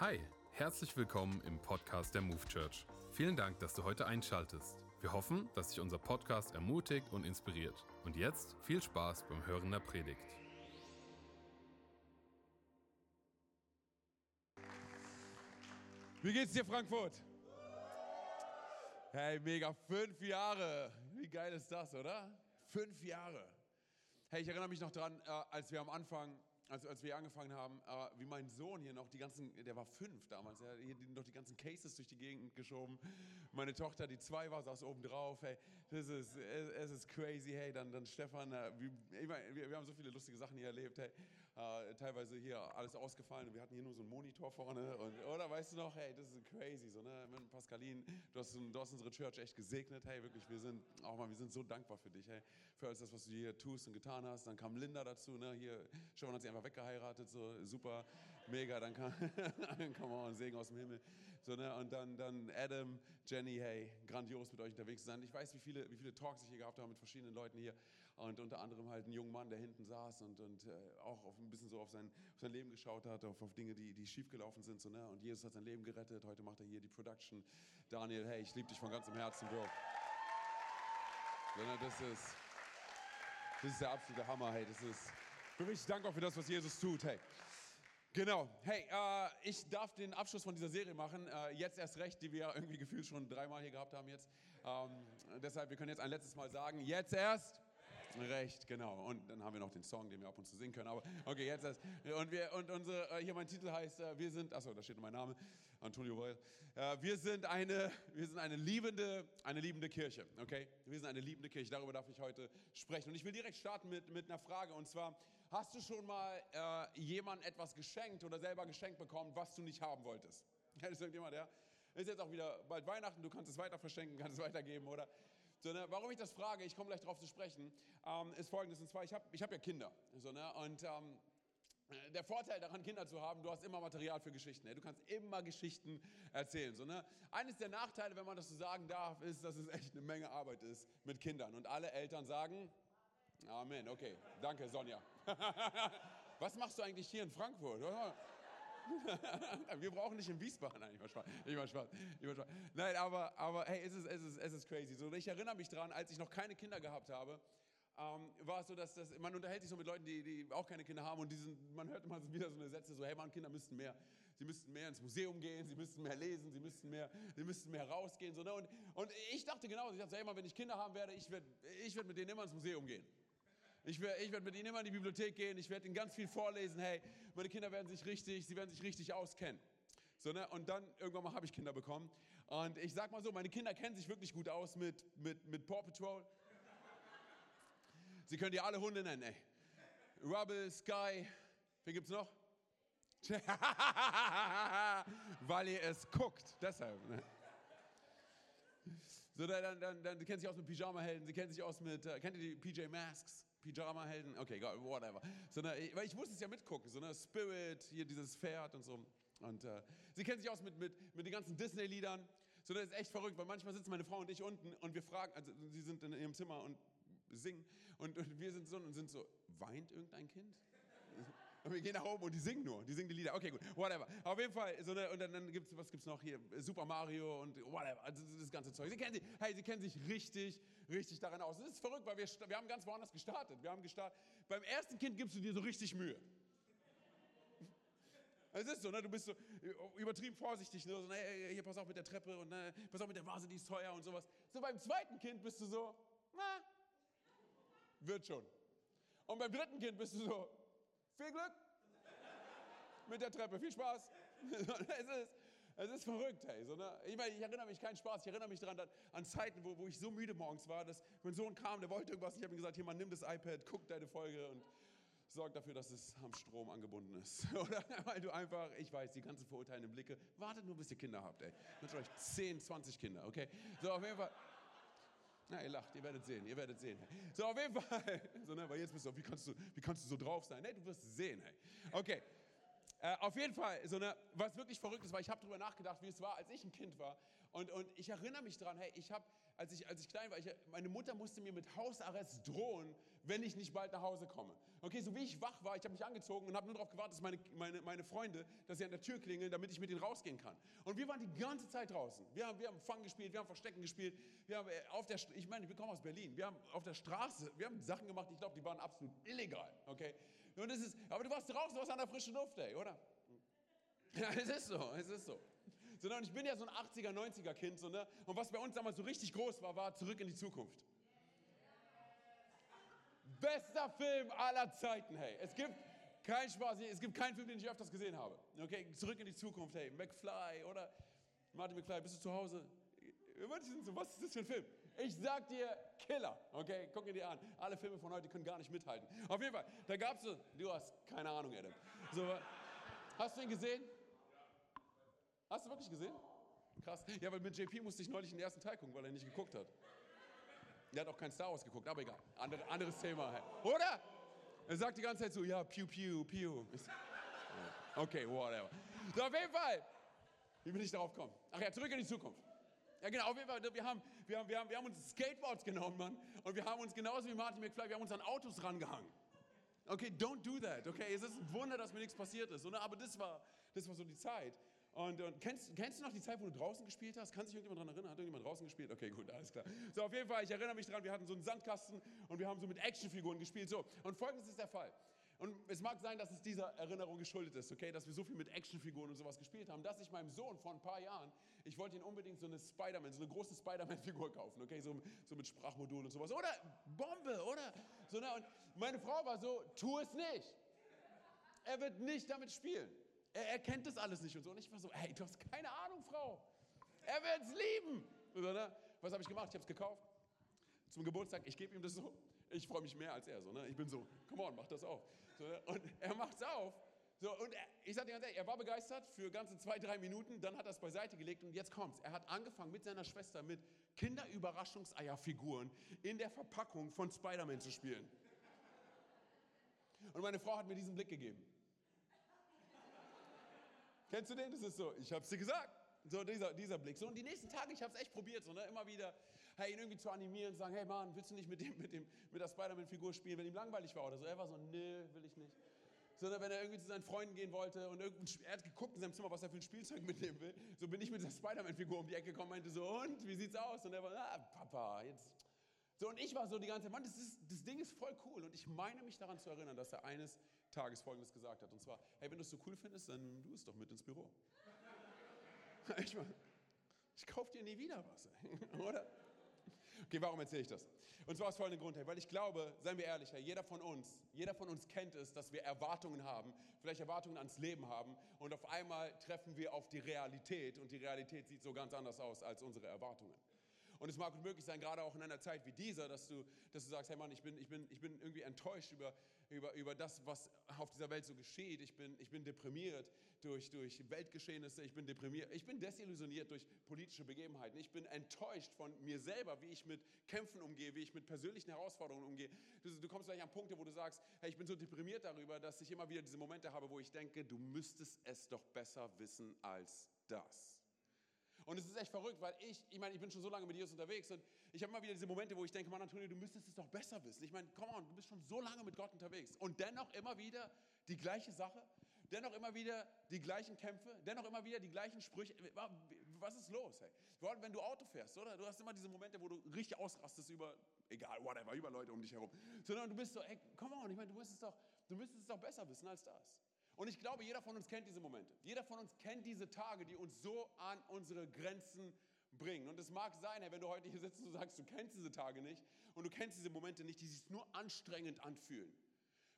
Hi, herzlich willkommen im Podcast der Move Church. Vielen Dank, dass du heute einschaltest. Wir hoffen, dass dich unser Podcast ermutigt und inspiriert. Und jetzt viel Spaß beim Hören der Predigt. Wie geht's dir, Frankfurt? Hey, mega, fünf Jahre. Wie geil ist das, oder? Fünf Jahre. Hey, ich erinnere mich noch dran, äh, als wir am Anfang als, als wir angefangen haben, äh, wie mein Sohn hier noch die ganzen, der war fünf damals, er hat hier noch die ganzen Cases durch die Gegend geschoben. Meine Tochter, die zwei war, saß oben drauf. Hey, das ist, es, ist crazy. Hey, dann, dann Stefan, äh, wie, ich mein, wir, wir, haben so viele lustige Sachen hier erlebt. Hey, äh, teilweise hier alles ausgefallen und wir hatten hier nur so einen Monitor vorne. Und, oder weißt du noch, hey, das ist crazy. So, ne? Pascalin, du hast, du hast unsere Church echt gesegnet. Hey, wirklich, wir sind, auch mal, wir sind so dankbar für dich. Hey, für alles das, was du hier tust und getan hast. Dann kam Linda dazu. Ne? Hier, Stefan hat sich einfach weggeheiratet, so super, mega, dann kam, come on, Segen aus dem Himmel. So, ne? Und dann, dann Adam, Jenny, hey, grandios mit euch unterwegs zu sein. Ich weiß, wie viele, wie viele Talks ich hier gehabt habe mit verschiedenen Leuten hier und unter anderem halt ein junger Mann, der hinten saß und, und äh, auch auf, ein bisschen so auf sein, auf sein Leben geschaut hat, auf, auf Dinge, die, die schiefgelaufen sind. So, ne? Und Jesus hat sein Leben gerettet, heute macht er hier die Production. Daniel, hey, ich liebe dich von ganzem Herzen, Bro. Das ist... Das ist der absolute Hammer, hey. Das ist, bin richtig dankbar für das, was Jesus tut. Hey. Genau. Hey, äh, ich darf den Abschluss von dieser Serie machen. Äh, jetzt erst recht, die wir irgendwie gefühlt schon dreimal hier gehabt haben jetzt. Ähm, deshalb, wir können jetzt ein letztes Mal sagen, jetzt erst. Recht, genau. Und dann haben wir noch den Song, den wir ab und zu singen können. Aber okay, jetzt erst. Und, wir, und unsere, äh, hier mein Titel heißt, äh, wir sind, achso, da steht mein Name, Antonio Weil. Äh, wir sind eine, wir sind eine liebende, eine liebende Kirche, okay? Wir sind eine liebende Kirche, darüber darf ich heute sprechen. Und ich will direkt starten mit, mit einer Frage. Und zwar, hast du schon mal äh, jemandem etwas geschenkt oder selber geschenkt bekommen, was du nicht haben wolltest? Ja, das ist irgendjemand, ja? Ist jetzt auch wieder bald Weihnachten, du kannst es weiter verschenken, kannst es weitergeben, oder? So, ne, warum ich das frage, ich komme gleich darauf zu sprechen, ähm, ist folgendes. Und zwar, ich habe ich hab ja Kinder. So, ne, und ähm, der Vorteil daran, Kinder zu haben, du hast immer Material für Geschichten. Du kannst immer Geschichten erzählen. So, ne? Eines der Nachteile, wenn man das so sagen darf, ist, dass es echt eine Menge Arbeit ist mit Kindern. Und alle Eltern sagen, Amen. Okay, danke Sonja. Was machst du eigentlich hier in Frankfurt? Wir brauchen nicht in Wiesbaden. Nein, ich war Spaß. Ich war Spaß. Ich war Spaß. Nein, aber, aber hey, es ist, es, ist, es ist crazy. So, ich erinnere mich daran, als ich noch keine Kinder gehabt habe, ähm, war es so, dass das, man unterhält sich so mit Leuten, die, die auch keine Kinder haben und die sind, man hört immer wieder so eine Sätze so, hey Mann, Kinder müssten mehr, sie müssten mehr ins Museum gehen, sie müssten mehr lesen, sie müssten mehr, sie müssten mehr rausgehen. So, ne? und, und ich dachte genauso, ich dachte, hey Mann, wenn ich Kinder haben werde, ich werde ich werd mit denen immer ins Museum gehen. Ich werde ich werd mit ihnen immer in die Bibliothek gehen, ich werde ihnen ganz viel vorlesen. Hey, meine Kinder werden sich richtig, sie werden sich richtig auskennen. So, ne? Und dann irgendwann mal habe ich Kinder bekommen. Und ich sag mal so, meine Kinder kennen sich wirklich gut aus mit, mit, mit Paw Patrol. Sie können dir alle Hunde nennen, ey. Rubble, Sky, wen gibt's noch? Weil ihr es guckt, deshalb. Ne? So, dann, dann, dann, sie kennen sich aus mit Pyjama-Helden, sie kennen sich aus mit, äh, kennt ihr die PJ Masks? Pyjama-Helden, okay, whatever. So, ne, weil ich musste es ja mitgucken, so ne, Spirit, hier dieses Pferd und so. Und äh, sie kennen sich aus mit, mit, mit den ganzen Disney-Liedern. So, das ist echt verrückt, weil manchmal sitzen meine Frau und ich unten und wir fragen, also sie sind in ihrem Zimmer und singen und, und wir sind so und sind so, weint irgendein Kind? Und wir gehen nach oben und die singen nur, die singen die Lieder. Okay, gut, whatever. Auf jeden Fall, so eine, und dann, dann gibt's, was gibt's noch hier? Super Mario und whatever, also das ganze Zeug. Sie kennen, sich, hey, sie kennen sich richtig, richtig daran aus. Das ist verrückt, weil wir, wir haben ganz woanders gestartet. Wir haben gestartet, beim ersten Kind gibst du dir so richtig Mühe. Es ist so, ne? du bist so übertrieben vorsichtig. Ne? So, ne, hier, pass auf mit der Treppe und ne, pass auf mit der Vase, die ist teuer und sowas. So beim zweiten Kind bist du so, na, wird schon. Und beim dritten Kind bist du so, viel Glück mit der Treppe, viel Spaß. es, ist, es ist verrückt, hey. So, ne? ich, meine, ich erinnere mich, keinen Spaß, ich erinnere mich daran an Zeiten, wo, wo ich so müde morgens war, dass mein Sohn kam, der wollte irgendwas. Ich habe ihm gesagt, hier, man, nimm das iPad, guck deine Folge und sorg dafür, dass es am Strom angebunden ist. Oder weil du einfach, ich weiß, die ganzen verurteilenden Blicke, wartet nur, bis ihr Kinder habt, ey. Mit euch 10, 20 Kinder, okay? So, auf jeden Fall. Na, ihr lacht, ihr werdet sehen, ihr werdet sehen. So, auf jeden Fall. So, ne, weil jetzt bist du, wie kannst du, wie kannst du so drauf sein? Nee, du wirst sehen, hey. Okay. Äh, auf jeden Fall, so eine, was wirklich verrückt ist, weil ich habe darüber nachgedacht, wie es war, als ich ein Kind war. Und, und ich erinnere mich daran, hey, ich habe, als ich, als ich klein war, ich, meine Mutter musste mir mit Hausarrest drohen, wenn ich nicht bald nach Hause komme. Okay, so wie ich wach war, ich habe mich angezogen und habe nur darauf gewartet, dass meine, meine, meine Freunde, dass sie an der Tür klingeln, damit ich mit ihnen rausgehen kann. Und wir waren die ganze Zeit draußen. Wir haben, wir haben Fang gespielt, wir haben Verstecken gespielt. Wir haben äh, auf der, ich meine, wir kommen aus Berlin. Wir haben auf der Straße, wir haben Sachen gemacht, ich glaube, die waren absolut illegal. Okay? Und das ist, aber du warst draußen, du warst an der frischen Luft, ey, oder? Ja, es ist so, es ist so. Sondern ich bin ja so ein 80er, 90er Kind. So, ne? Und was bei uns damals so richtig groß war, war Zurück in die Zukunft. Bester Film aller Zeiten, hey. Es gibt keinen Spaß, es gibt keinen Film, den ich öfters gesehen habe. Okay, zurück in die Zukunft, hey. McFly oder Martin McFly, bist du zu Hause? Was ist das für ein Film? Ich sag dir, Killer. Okay, guck dir an. Alle Filme von heute können gar nicht mithalten. Auf jeden Fall, da gab es so, du hast keine Ahnung, Adam. So, hast du ihn gesehen? Hast du wirklich gesehen? Krass. Ja, weil mit JP musste ich neulich den ersten Teil gucken, weil er nicht geguckt hat. Der hat auch kein Star Wars geguckt, aber egal. Andere, anderes Thema. Oder? Er sagt die ganze Zeit so, ja, piu, piu, piu. Okay, whatever. So, auf jeden Fall. Wie bin ich darauf gekommen? Ach ja, zurück in die Zukunft. Ja, genau, auf jeden Fall. Wir haben, wir haben, wir haben, wir haben uns Skateboards genommen, Mann. Und wir haben uns genauso wie Martin McFly, wir haben uns an Autos rangehangen. Okay, don't do that, okay? Es ist ein Wunder, dass mir nichts passiert ist. Oder? Aber das war, das war so die Zeit. Und, und kennst, kennst, du noch die Zeit, wo du draußen gespielt hast? Kann sich irgendjemand daran erinnern? Hat irgendjemand draußen gespielt? Okay, gut, alles klar. So, auf jeden Fall, ich erinnere mich daran, wir hatten so einen Sandkasten und wir haben so mit Actionfiguren gespielt. So, und folgendes ist der Fall. Und es mag sein, dass es dieser Erinnerung geschuldet ist, okay, dass wir so viel mit Actionfiguren und sowas gespielt haben, dass ich meinem Sohn vor ein paar Jahren, ich wollte ihn unbedingt so eine Spider-Man, so eine große Spider-Man-Figur kaufen, okay, so, so mit Sprachmodul und sowas. Oder Bombe, oder? So, ne? Und meine Frau war so, tu es nicht. Er wird nicht damit spielen. Er, er kennt das alles nicht und so. Und ich war so, hey, du hast keine Ahnung, Frau. Er wird es lieben. So, ne? Was habe ich gemacht? Ich habe es gekauft. Zum Geburtstag, ich gebe ihm das so. Ich freue mich mehr als er. So, ne? Ich bin so, come on, mach das auf. So, ne? Und er macht es auf. So, und er, ich sage dir ganz ehrlich, er war begeistert für ganze zwei, drei Minuten, dann hat er es beiseite gelegt und jetzt kommt's. Er hat angefangen mit seiner Schwester mit Kinderüberraschungseierfiguren in der Verpackung von Spider-Man zu spielen. Und meine Frau hat mir diesen Blick gegeben. Kennst du den? Das ist so, ich hab's dir gesagt. So dieser, dieser Blick. So, und die nächsten Tage, ich habe es echt probiert, so, ne? immer wieder, hey, ihn irgendwie zu animieren, zu sagen, hey Mann, willst du nicht mit, dem, mit, dem, mit der Spider-Man-Figur spielen, wenn ihm langweilig war oder so. Er war so, nö, will ich nicht. Sondern wenn er irgendwie zu seinen Freunden gehen wollte und er hat geguckt in seinem Zimmer, was er für ein Spielzeug mitnehmen will, so bin ich mit der Spider-Man-Figur um die Ecke gekommen und meinte so, und, wie sieht's aus? Und er war, ah, Papa, jetzt. So, und ich war so die ganze Zeit, Mann, das, ist, das Ding ist voll cool. Und ich meine mich daran zu erinnern, dass er eines Tages Folgendes gesagt hat. Und zwar, hey, wenn du es so cool findest, dann nimm du es doch mit ins Büro. Ich, ich kaufe dir nie wieder was, oder? Okay, warum erzähle ich das? Und zwar aus folgendem Grund, hey, weil ich glaube, seien wir ehrlich, hey, jeder von uns, jeder von uns kennt es, dass wir Erwartungen haben, vielleicht Erwartungen ans Leben haben und auf einmal treffen wir auf die Realität und die Realität sieht so ganz anders aus als unsere Erwartungen. Und es mag möglich sein, gerade auch in einer Zeit wie dieser, dass du, dass du sagst, hey Mann, ich bin, ich, bin, ich bin irgendwie enttäuscht über, über, über das, was auf dieser Welt so geschieht. Ich bin, ich bin deprimiert durch, durch Weltgeschehnisse. Ich bin deprimiert. Ich bin desillusioniert durch politische Begebenheiten. Ich bin enttäuscht von mir selber, wie ich mit Kämpfen umgehe, wie ich mit persönlichen Herausforderungen umgehe. Du, du kommst gleich an Punkte, wo du sagst, hey, ich bin so deprimiert darüber, dass ich immer wieder diese Momente habe, wo ich denke, du müsstest es doch besser wissen als das. Und es ist echt verrückt, weil ich, ich meine, ich bin schon so lange mit Jesus unterwegs und ich habe immer wieder diese Momente, wo ich denke, Mann, Antonio, du müsstest es doch besser wissen. Ich meine, komm on, du bist schon so lange mit Gott unterwegs und dennoch immer wieder die gleiche Sache, dennoch immer wieder die gleichen Kämpfe, dennoch immer wieder die gleichen Sprüche. Was ist los? Hey? Wenn du Auto fährst, oder? Du hast immer diese Momente, wo du richtig ausrastest über, egal, whatever, über Leute um dich herum. Sondern du bist so, ey, komm on, ich meine, du müsstest doch, du müsstest es doch besser wissen als das. Und ich glaube, jeder von uns kennt diese Momente. Jeder von uns kennt diese Tage, die uns so an unsere Grenzen bringen. Und es mag sein, wenn du heute hier sitzt und sagst, du kennst diese Tage nicht und du kennst diese Momente nicht, die sich nur anstrengend anfühlen.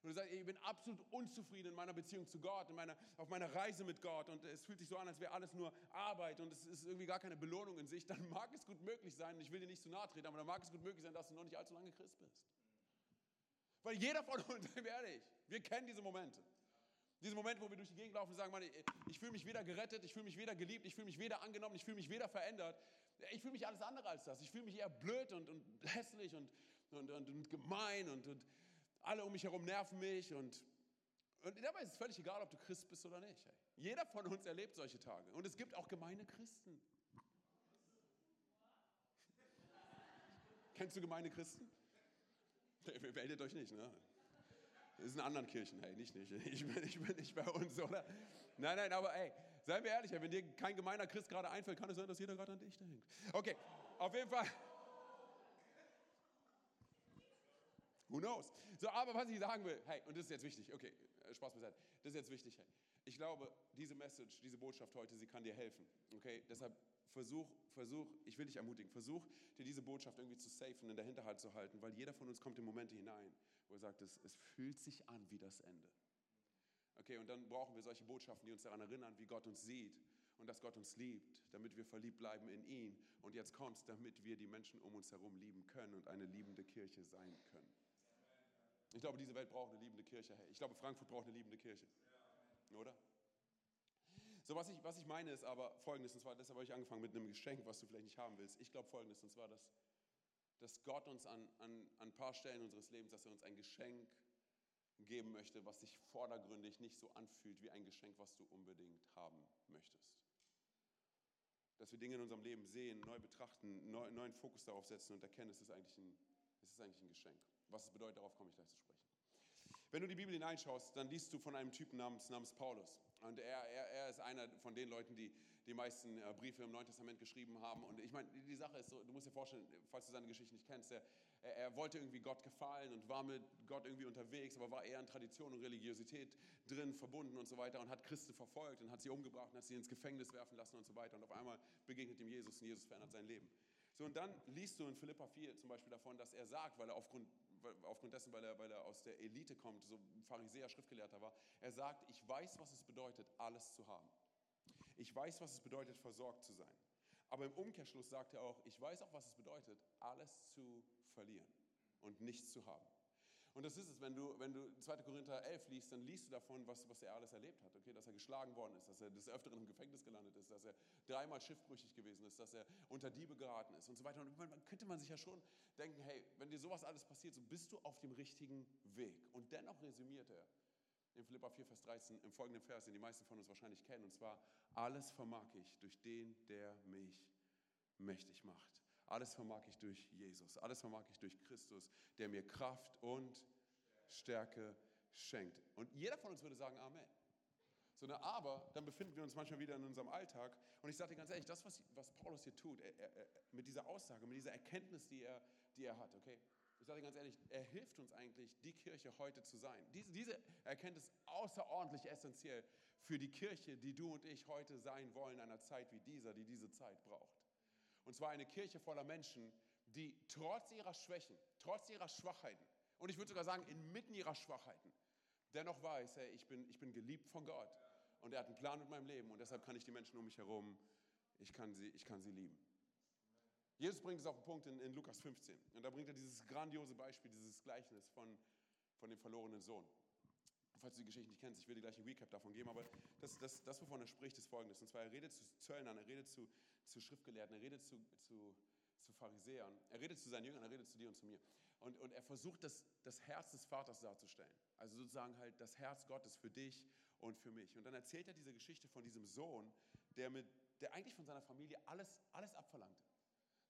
Und du sagst, ich bin absolut unzufrieden in meiner Beziehung zu Gott, in meiner, auf meiner Reise mit Gott und es fühlt sich so an, als wäre alles nur Arbeit und es ist irgendwie gar keine Belohnung in sich, dann mag es gut möglich sein, ich will dir nicht zu nahe treten, aber dann mag es gut möglich sein, dass du noch nicht allzu lange Christ bist. Weil jeder von uns, ehrlich, wir kennen diese Momente. Diese Momente, wo wir durch die Gegend laufen und sagen, Mann, ich, ich fühle mich weder gerettet, ich fühle mich weder geliebt, ich fühle mich weder angenommen, ich fühle mich weder verändert. Ich fühle mich alles andere als das. Ich fühle mich eher blöd und, und hässlich und, und, und, und gemein und, und alle um mich herum nerven mich. Und, und dabei ist es völlig egal, ob du Christ bist oder nicht. Jeder von uns erlebt solche Tage. Und es gibt auch gemeine Christen. Kennst du gemeine Christen? Meldet euch nicht, ne? Das ist in anderen Kirchen, hey, nicht, nicht. Ich bin, ich bin nicht bei uns, oder? Nein, nein, aber ey, seien wir ehrlich, wenn dir kein gemeiner Christ gerade einfällt, kann es sein, dass jeder gerade an dich denkt. Okay, auf jeden Fall. Who knows? So, aber was ich sagen will, hey, und das ist jetzt wichtig, okay, äh, Spaß beiseite, das ist jetzt wichtig, hey. Ich glaube, diese Message, diese Botschaft heute, sie kann dir helfen, okay? Deshalb versuch, versuch, ich will dich ermutigen, versuch dir diese Botschaft irgendwie zu safen, in der Hinterhalt zu halten, weil jeder von uns kommt in Momente hinein, wo er sagt, es, es fühlt sich an wie das Ende. Okay, und dann brauchen wir solche Botschaften, die uns daran erinnern, wie Gott uns sieht und dass Gott uns liebt, damit wir verliebt bleiben in ihn. Und jetzt kommt's, damit wir die Menschen um uns herum lieben können und eine liebende Kirche sein können. Ich glaube, diese Welt braucht eine liebende Kirche. Ich glaube, Frankfurt braucht eine liebende Kirche. Oder? So, was ich, was ich meine ist aber folgendes, und zwar, deshalb habe ich angefangen mit einem Geschenk, was du vielleicht nicht haben willst. Ich glaube folgendes, und zwar, dass, dass Gott uns an, an, an ein paar Stellen unseres Lebens, dass er uns ein Geschenk geben möchte, was sich vordergründig nicht so anfühlt wie ein Geschenk, was du unbedingt haben möchtest. Dass wir Dinge in unserem Leben sehen, neu betrachten, neu, neuen Fokus darauf setzen und erkennen, es ist eigentlich ein, es ist eigentlich ein Geschenk. Was es bedeutet, darauf komme ich gleich zu sprechen. Wenn du die Bibel hineinschaust, dann liest du von einem Typen namens, namens Paulus. Und er, er, er ist einer von den Leuten, die die meisten äh, Briefe im Neuen Testament geschrieben haben. Und ich meine, die Sache ist so, du musst dir vorstellen, falls du seine Geschichte nicht kennst, er, er wollte irgendwie Gott gefallen und war mit Gott irgendwie unterwegs, aber war eher in Tradition und Religiosität drin verbunden und so weiter und hat Christen verfolgt und hat sie umgebracht und hat sie ins Gefängnis werfen lassen und so weiter. Und auf einmal begegnet ihm Jesus und Jesus verändert sein Leben. So, und dann liest du in Philippa 4 zum Beispiel davon, dass er sagt, weil er aufgrund aufgrund dessen, weil er, weil er aus der Elite kommt, so Pharisäer, Schriftgelehrter war, er sagt, ich weiß, was es bedeutet, alles zu haben. Ich weiß, was es bedeutet, versorgt zu sein. Aber im Umkehrschluss sagt er auch, ich weiß auch, was es bedeutet, alles zu verlieren und nichts zu haben. Und das ist es, wenn du, wenn du 2. Korinther 11 liest, dann liest du davon, was, was er alles erlebt hat. Okay, dass er geschlagen worden ist, dass er des Öfteren im Gefängnis gelandet ist, dass er dreimal schiffbrüchig gewesen ist, dass er unter Diebe geraten ist und so weiter. Und man könnte man sich ja schon denken, hey, wenn dir sowas alles passiert, so bist du auf dem richtigen Weg. Und dennoch resümiert er in Philippa 4, Vers 13 im folgenden Vers, den die meisten von uns wahrscheinlich kennen, und zwar, alles vermag ich durch den, der mich mächtig macht. Alles vermag ich durch Jesus. Alles vermag ich durch Christus, der mir Kraft und Stärke schenkt. Und jeder von uns würde sagen Amen. So eine Aber, dann befinden wir uns manchmal wieder in unserem Alltag. Und ich sage dir ganz ehrlich, das, was, was Paulus hier tut, er, er, mit dieser Aussage, mit dieser Erkenntnis, die er, die er hat, okay? Sage dir ganz ehrlich, er hilft uns eigentlich, die Kirche heute zu sein. Diese, diese Erkenntnis ist außerordentlich essentiell für die Kirche, die du und ich heute sein wollen, in einer Zeit wie dieser, die diese Zeit braucht. Und zwar eine Kirche voller Menschen, die trotz ihrer Schwächen, trotz ihrer Schwachheiten, und ich würde sogar sagen, inmitten ihrer Schwachheiten, dennoch weiß, hey, ich bin, ich bin geliebt von Gott und er hat einen Plan mit meinem Leben und deshalb kann ich die Menschen um mich herum, ich kann sie, ich kann sie lieben. Jesus bringt es auf den Punkt in, in Lukas 15 und da bringt er dieses grandiose Beispiel, dieses Gleichnis von, von dem verlorenen Sohn. Falls du die Geschichte nicht kennst, ich will dir gleich ein Recap davon geben, aber das, das, das wovon er spricht, ist folgendes. Und zwar, er redet zu Zöllnern, er redet zu, zu Schriftgelehrten, er redet zu, zu, zu Pharisäern, er redet zu seinen Jüngern, er redet zu dir und zu mir. Und, und er versucht, das, das Herz des Vaters darzustellen. Also sozusagen halt das Herz Gottes für dich und für mich. Und dann erzählt er diese Geschichte von diesem Sohn, der, mit, der eigentlich von seiner Familie alles, alles abverlangte.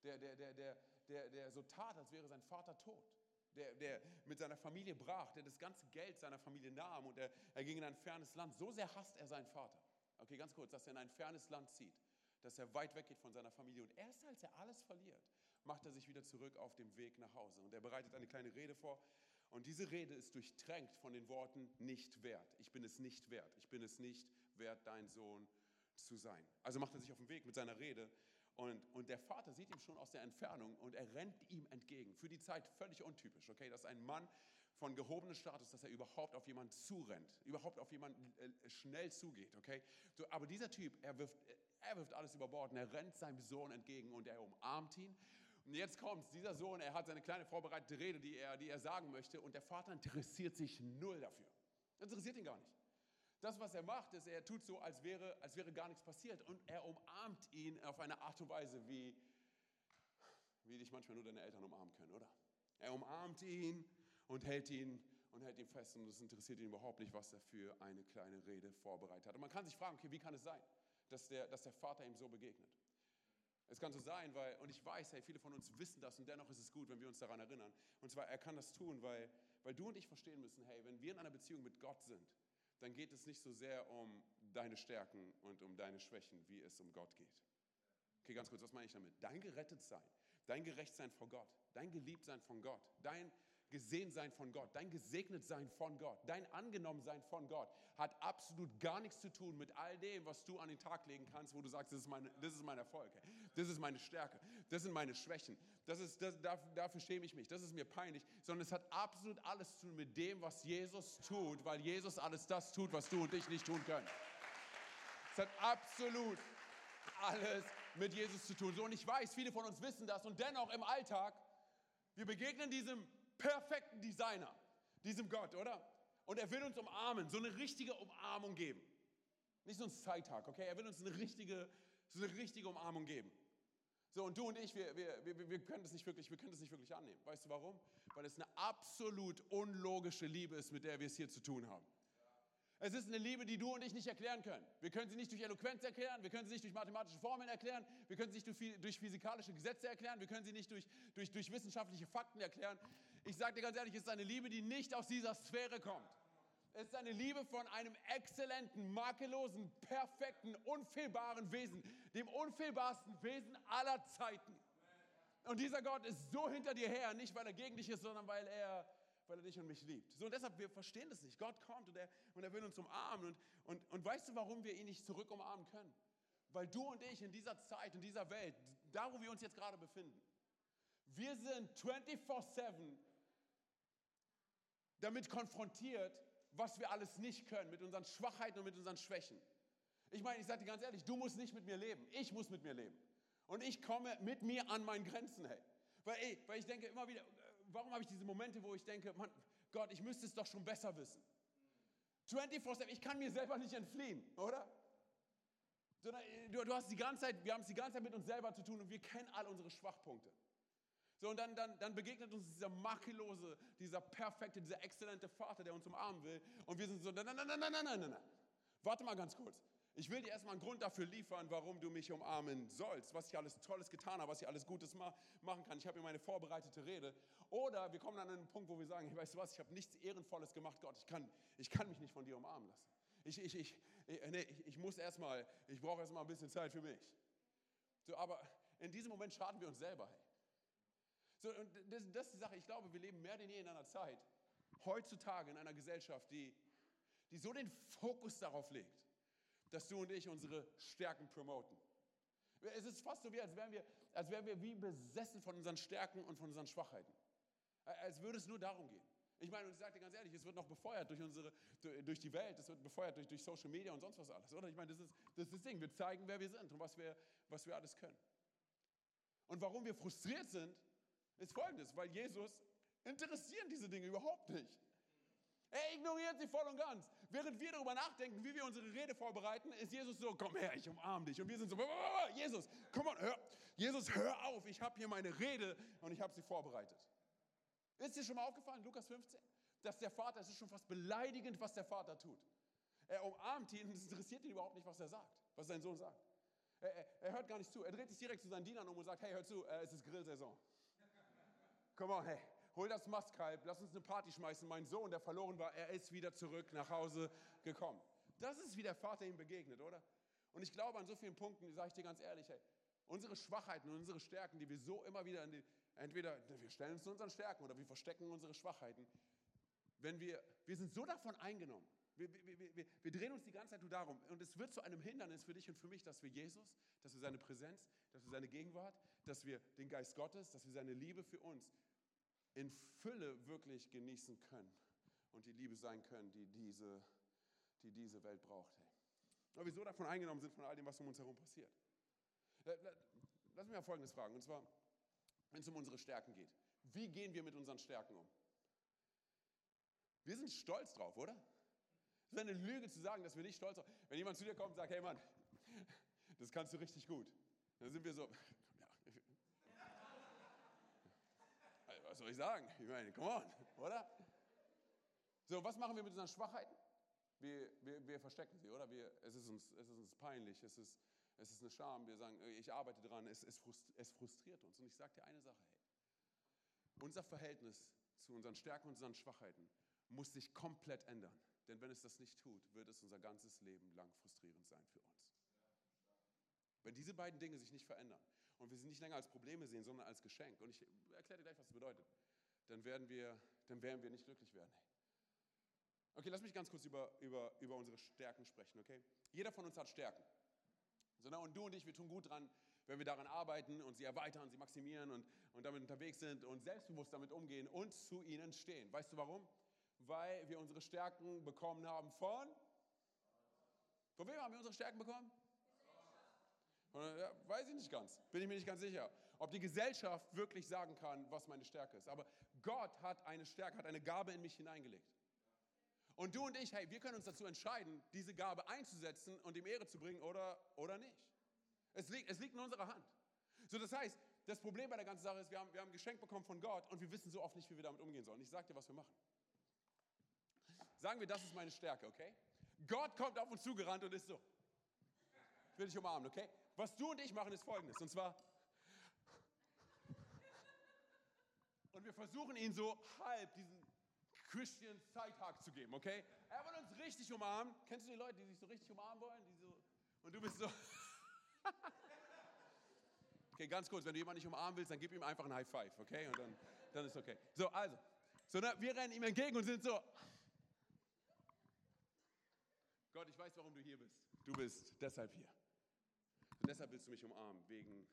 Der, der, der, der, der, der so tat, als wäre sein Vater tot. Der, der mit seiner Familie brach, der das ganze Geld seiner Familie nahm und er, er ging in ein fernes Land. So sehr hasst er seinen Vater. Okay, ganz kurz, dass er in ein fernes Land zieht, dass er weit weggeht von seiner Familie. Und erst als er alles verliert, macht er sich wieder zurück auf dem Weg nach Hause. Und er bereitet eine kleine Rede vor. Und diese Rede ist durchtränkt von den Worten nicht wert. Ich bin es nicht wert. Ich bin es nicht wert, dein Sohn zu sein. Also macht er sich auf den Weg mit seiner Rede. Und, und der Vater sieht ihn schon aus der Entfernung und er rennt ihm entgegen. Für die Zeit völlig untypisch. Okay, das ist ein Mann von gehobenem Status, dass er überhaupt auf jemanden zurennt, überhaupt auf jemanden äh, schnell zugeht. Okay, aber dieser Typ, er wirft, er wirft alles über Bord und er rennt seinem Sohn entgegen und er umarmt ihn und jetzt kommt's, dieser Sohn, er hat seine kleine vorbereitete Rede, die er, die er sagen möchte, und der Vater interessiert sich null dafür. Interessiert ihn gar nicht. Das, was er macht, ist, er tut so, als wäre, als wäre gar nichts passiert. Und er umarmt ihn auf eine Art und Weise, wie, wie dich manchmal nur deine Eltern umarmen können, oder? Er umarmt ihn und hält ihn und hält ihn fest und es interessiert ihn überhaupt nicht, was er für eine kleine Rede vorbereitet hat. Und man kann sich fragen, okay, wie kann es sein, dass der, dass der Vater ihm so begegnet? Es kann so sein, weil, und ich weiß, hey, viele von uns wissen das und dennoch ist es gut, wenn wir uns daran erinnern. Und zwar, er kann das tun, weil, weil du und ich verstehen müssen, hey, wenn wir in einer Beziehung mit Gott sind, dann geht es nicht so sehr um deine Stärken und um deine Schwächen, wie es um Gott geht. Okay, ganz kurz, was meine ich damit? Dein Gerettetsein, dein Gerechtsein vor Gott, dein Geliebtsein von Gott, dein Gesehensein von Gott, dein Gesegnetsein von Gott, dein Angenommensein von Gott hat absolut gar nichts zu tun mit all dem, was du an den Tag legen kannst, wo du sagst, das ist, meine, das ist mein Erfolg, das ist meine Stärke, das sind meine Schwächen, das ist, das, dafür, schäme ich mich, das ist mir peinlich, sondern es hat absolut alles zu tun mit dem, was Jesus tut, weil Jesus alles das tut, was du und ich nicht tun können. Es hat absolut alles mit Jesus zu tun. So, und ich weiß, viele von uns wissen das und dennoch im Alltag, wir begegnen diesem perfekten Designer, diesem Gott, oder? Und er will uns umarmen, so eine richtige Umarmung geben. Nicht so ein Zeittag, okay? Er will uns eine richtige, so eine richtige Umarmung geben. So, und du und ich, wir, wir, wir, wir können das nicht wirklich, wir können das nicht wirklich annehmen. Weißt du warum? Weil es eine absolut unlogische Liebe ist, mit der wir es hier zu tun haben. Es ist eine Liebe, die du und ich nicht erklären können. Wir können sie nicht durch Eloquenz erklären, wir können sie nicht durch mathematische Formeln erklären, wir können sie nicht durch, physikalische Gesetze erklären, wir können sie nicht durch, durch, durch wissenschaftliche Fakten erklären. Ich sage dir ganz ehrlich, es ist eine Liebe, die nicht aus dieser Sphäre kommt. Es ist eine Liebe von einem exzellenten, makellosen, perfekten, unfehlbaren Wesen, dem unfehlbarsten Wesen aller Zeiten. Und dieser Gott ist so hinter dir her, nicht weil er gegen dich ist, sondern weil er, weil er dich und mich liebt. So, und deshalb, wir verstehen das nicht. Gott kommt und er, und er will uns umarmen. Und, und, und weißt du, warum wir ihn nicht zurück umarmen können? Weil du und ich in dieser Zeit, in dieser Welt, da wo wir uns jetzt gerade befinden, wir sind 24-7 damit konfrontiert, was wir alles nicht können, mit unseren Schwachheiten und mit unseren Schwächen. Ich meine, ich sage dir ganz ehrlich, du musst nicht mit mir leben, ich muss mit mir leben. Und ich komme mit mir an meinen Grenzen, hey. Weil, ey, weil ich denke immer wieder, warum habe ich diese Momente, wo ich denke, Mann, Gott, ich müsste es doch schon besser wissen. 24-7, ich kann mir selber nicht entfliehen, oder? Äh, du, du hast die ganze Zeit, wir haben es die ganze Zeit mit uns selber zu tun und wir kennen all unsere Schwachpunkte. So, und dann, dann, dann begegnet uns dieser makellose, dieser perfekte, dieser exzellente Vater, der uns umarmen will. Und wir sind so, nein, nein, nein, nein, nein, nein, nein. Warte mal ganz kurz. Ich will dir erstmal einen Grund dafür liefern, warum du mich umarmen sollst, was ich alles Tolles getan habe, was ich alles Gutes ma machen kann. Ich habe hier meine vorbereitete Rede. Oder wir kommen dann an einen Punkt, wo wir sagen, hey, weißt du was, ich habe nichts Ehrenvolles gemacht, Gott, ich kann, ich kann mich nicht von dir umarmen lassen. Ich, ich, ich, ich, nee, ich, ich muss erstmal, ich brauche erstmal ein bisschen Zeit für mich. So, aber in diesem Moment schaden wir uns selber. Hey. So, und das, das ist die Sache. Ich glaube, wir leben mehr denn je in einer Zeit, heutzutage in einer Gesellschaft, die, die so den Fokus darauf legt, dass du und ich unsere Stärken promoten. Es ist fast so wie, als wären wir, als wären wir wie besessen von unseren Stärken und von unseren Schwachheiten. Als würde es nur darum gehen. Ich meine, und ich sage dir ganz ehrlich, es wird noch befeuert durch, unsere, durch die Welt, es wird befeuert durch, durch Social Media und sonst was alles, oder? Ich meine, das ist, das ist das Ding. Wir zeigen, wer wir sind und was wir, was wir alles können. Und warum wir frustriert sind, ist folgendes, weil Jesus interessieren diese Dinge überhaupt nicht. Er ignoriert sie voll und ganz. Während wir darüber nachdenken, wie wir unsere Rede vorbereiten, ist Jesus so, komm her, ich umarme dich. Und wir sind so, Jesus, komm on, hör, Jesus, hör auf, ich habe hier meine Rede und ich habe sie vorbereitet. Ist dir schon mal aufgefallen, Lukas 15, dass der Vater, es ist schon fast beleidigend, was der Vater tut. Er umarmt ihn und es interessiert ihn überhaupt nicht, was er sagt, was sein Sohn sagt. Er, er, er, hört gar nicht zu. Er dreht sich direkt zu seinen Dienern um und sagt, hey, hör zu, äh, es ist Grillsaison. Komm on, hey, hol das Mastkalb, lass uns eine Party schmeißen. Mein Sohn, der verloren war, er ist wieder zurück nach Hause gekommen. Das ist, wie der Vater ihm begegnet, oder? Und ich glaube, an so vielen Punkten, sage ich dir ganz ehrlich, hey, unsere Schwachheiten und unsere Stärken, die wir so immer wieder, die, entweder wir stellen uns zu unseren Stärken oder wir verstecken unsere Schwachheiten, wenn wir, wir sind so davon eingenommen, wir, wir, wir, wir, drehen uns die ganze Zeit nur darum. Und es wird zu einem Hindernis für dich und für mich, dass wir Jesus, dass wir seine Präsenz, dass wir seine Gegenwart, dass wir den Geist Gottes, dass wir seine Liebe für uns in Fülle wirklich genießen können und die Liebe sein können, die diese, die diese Welt braucht. Weil wir so davon eingenommen sind von all dem, was um uns herum passiert. Lass mich mal Folgendes fragen, und zwar, wenn es um unsere Stärken geht. Wie gehen wir mit unseren Stärken um? Wir sind stolz drauf, oder? Es wäre eine Lüge zu sagen, dass wir nicht stolz sind. Wenn jemand zu dir kommt und sagt, hey Mann, das kannst du richtig gut, dann sind wir so, was soll ich sagen? Ich meine, come on, oder? So, was machen wir mit unseren Schwachheiten? Wir, wir, wir verstecken sie, oder? Wir, es, ist uns, es ist uns peinlich, es ist, es ist eine Scham. Wir sagen, ich arbeite dran, es, es, frustriert uns. Und ich sage dir eine Sache, hey. Unser Verhältnis zu unseren Stärken und unseren Schwachheiten, muss sich komplett ändern. Denn wenn es das nicht tut, wird es unser ganzes Leben lang frustrierend sein für uns. Wenn diese beiden Dinge sich nicht verändern und wir sie nicht länger als Probleme sehen, sondern als Geschenk, und ich erkläre dir gleich, was das bedeutet, dann werden wir, dann werden wir nicht glücklich werden. Okay, lass mich ganz kurz über, über, über unsere Stärken sprechen, okay? Jeder von uns hat Stärken. So, ne? Und du und ich, wir tun gut dran, wenn wir daran arbeiten und sie erweitern, sie maximieren und, und damit unterwegs sind und selbstbewusst damit umgehen und zu ihnen stehen. Weißt du warum? Weil wir unsere Stärken bekommen haben von. Von wem haben wir unsere Stärken bekommen? Ja, weiß ich nicht ganz, bin ich mir nicht ganz sicher, ob die Gesellschaft wirklich sagen kann, was meine Stärke ist. Aber Gott hat eine Stärke, hat eine Gabe in mich hineingelegt. Und du und ich, hey, wir können uns dazu entscheiden, diese Gabe einzusetzen und ihm Ehre zu bringen oder, oder nicht. Es liegt, es liegt in unserer Hand. So, das heißt, das Problem bei der ganzen Sache ist, wir haben, wir haben ein Geschenk bekommen von Gott und wir wissen so oft nicht, wie wir damit umgehen sollen. Ich sage dir, was wir machen. Sagen wir, das ist meine Stärke, okay? Gott kommt auf uns zugerannt und ist so. Ich will dich umarmen, okay? Was du und ich machen, ist folgendes. Und zwar. Und wir versuchen ihn so halb diesen Christian Sidehug zu geben, okay? Er will uns richtig umarmen. Kennst du die Leute, die sich so richtig umarmen wollen? Die so, und du bist so. okay, ganz kurz, wenn du jemanden nicht umarmen willst, dann gib ihm einfach ein High Five, okay? Und dann, dann ist okay. So, also. So, ne, wir rennen ihm entgegen und sind so. Gott, ich weiß, warum du hier bist. Du bist deshalb hier. Deshalb willst du mich umarmen, wegen,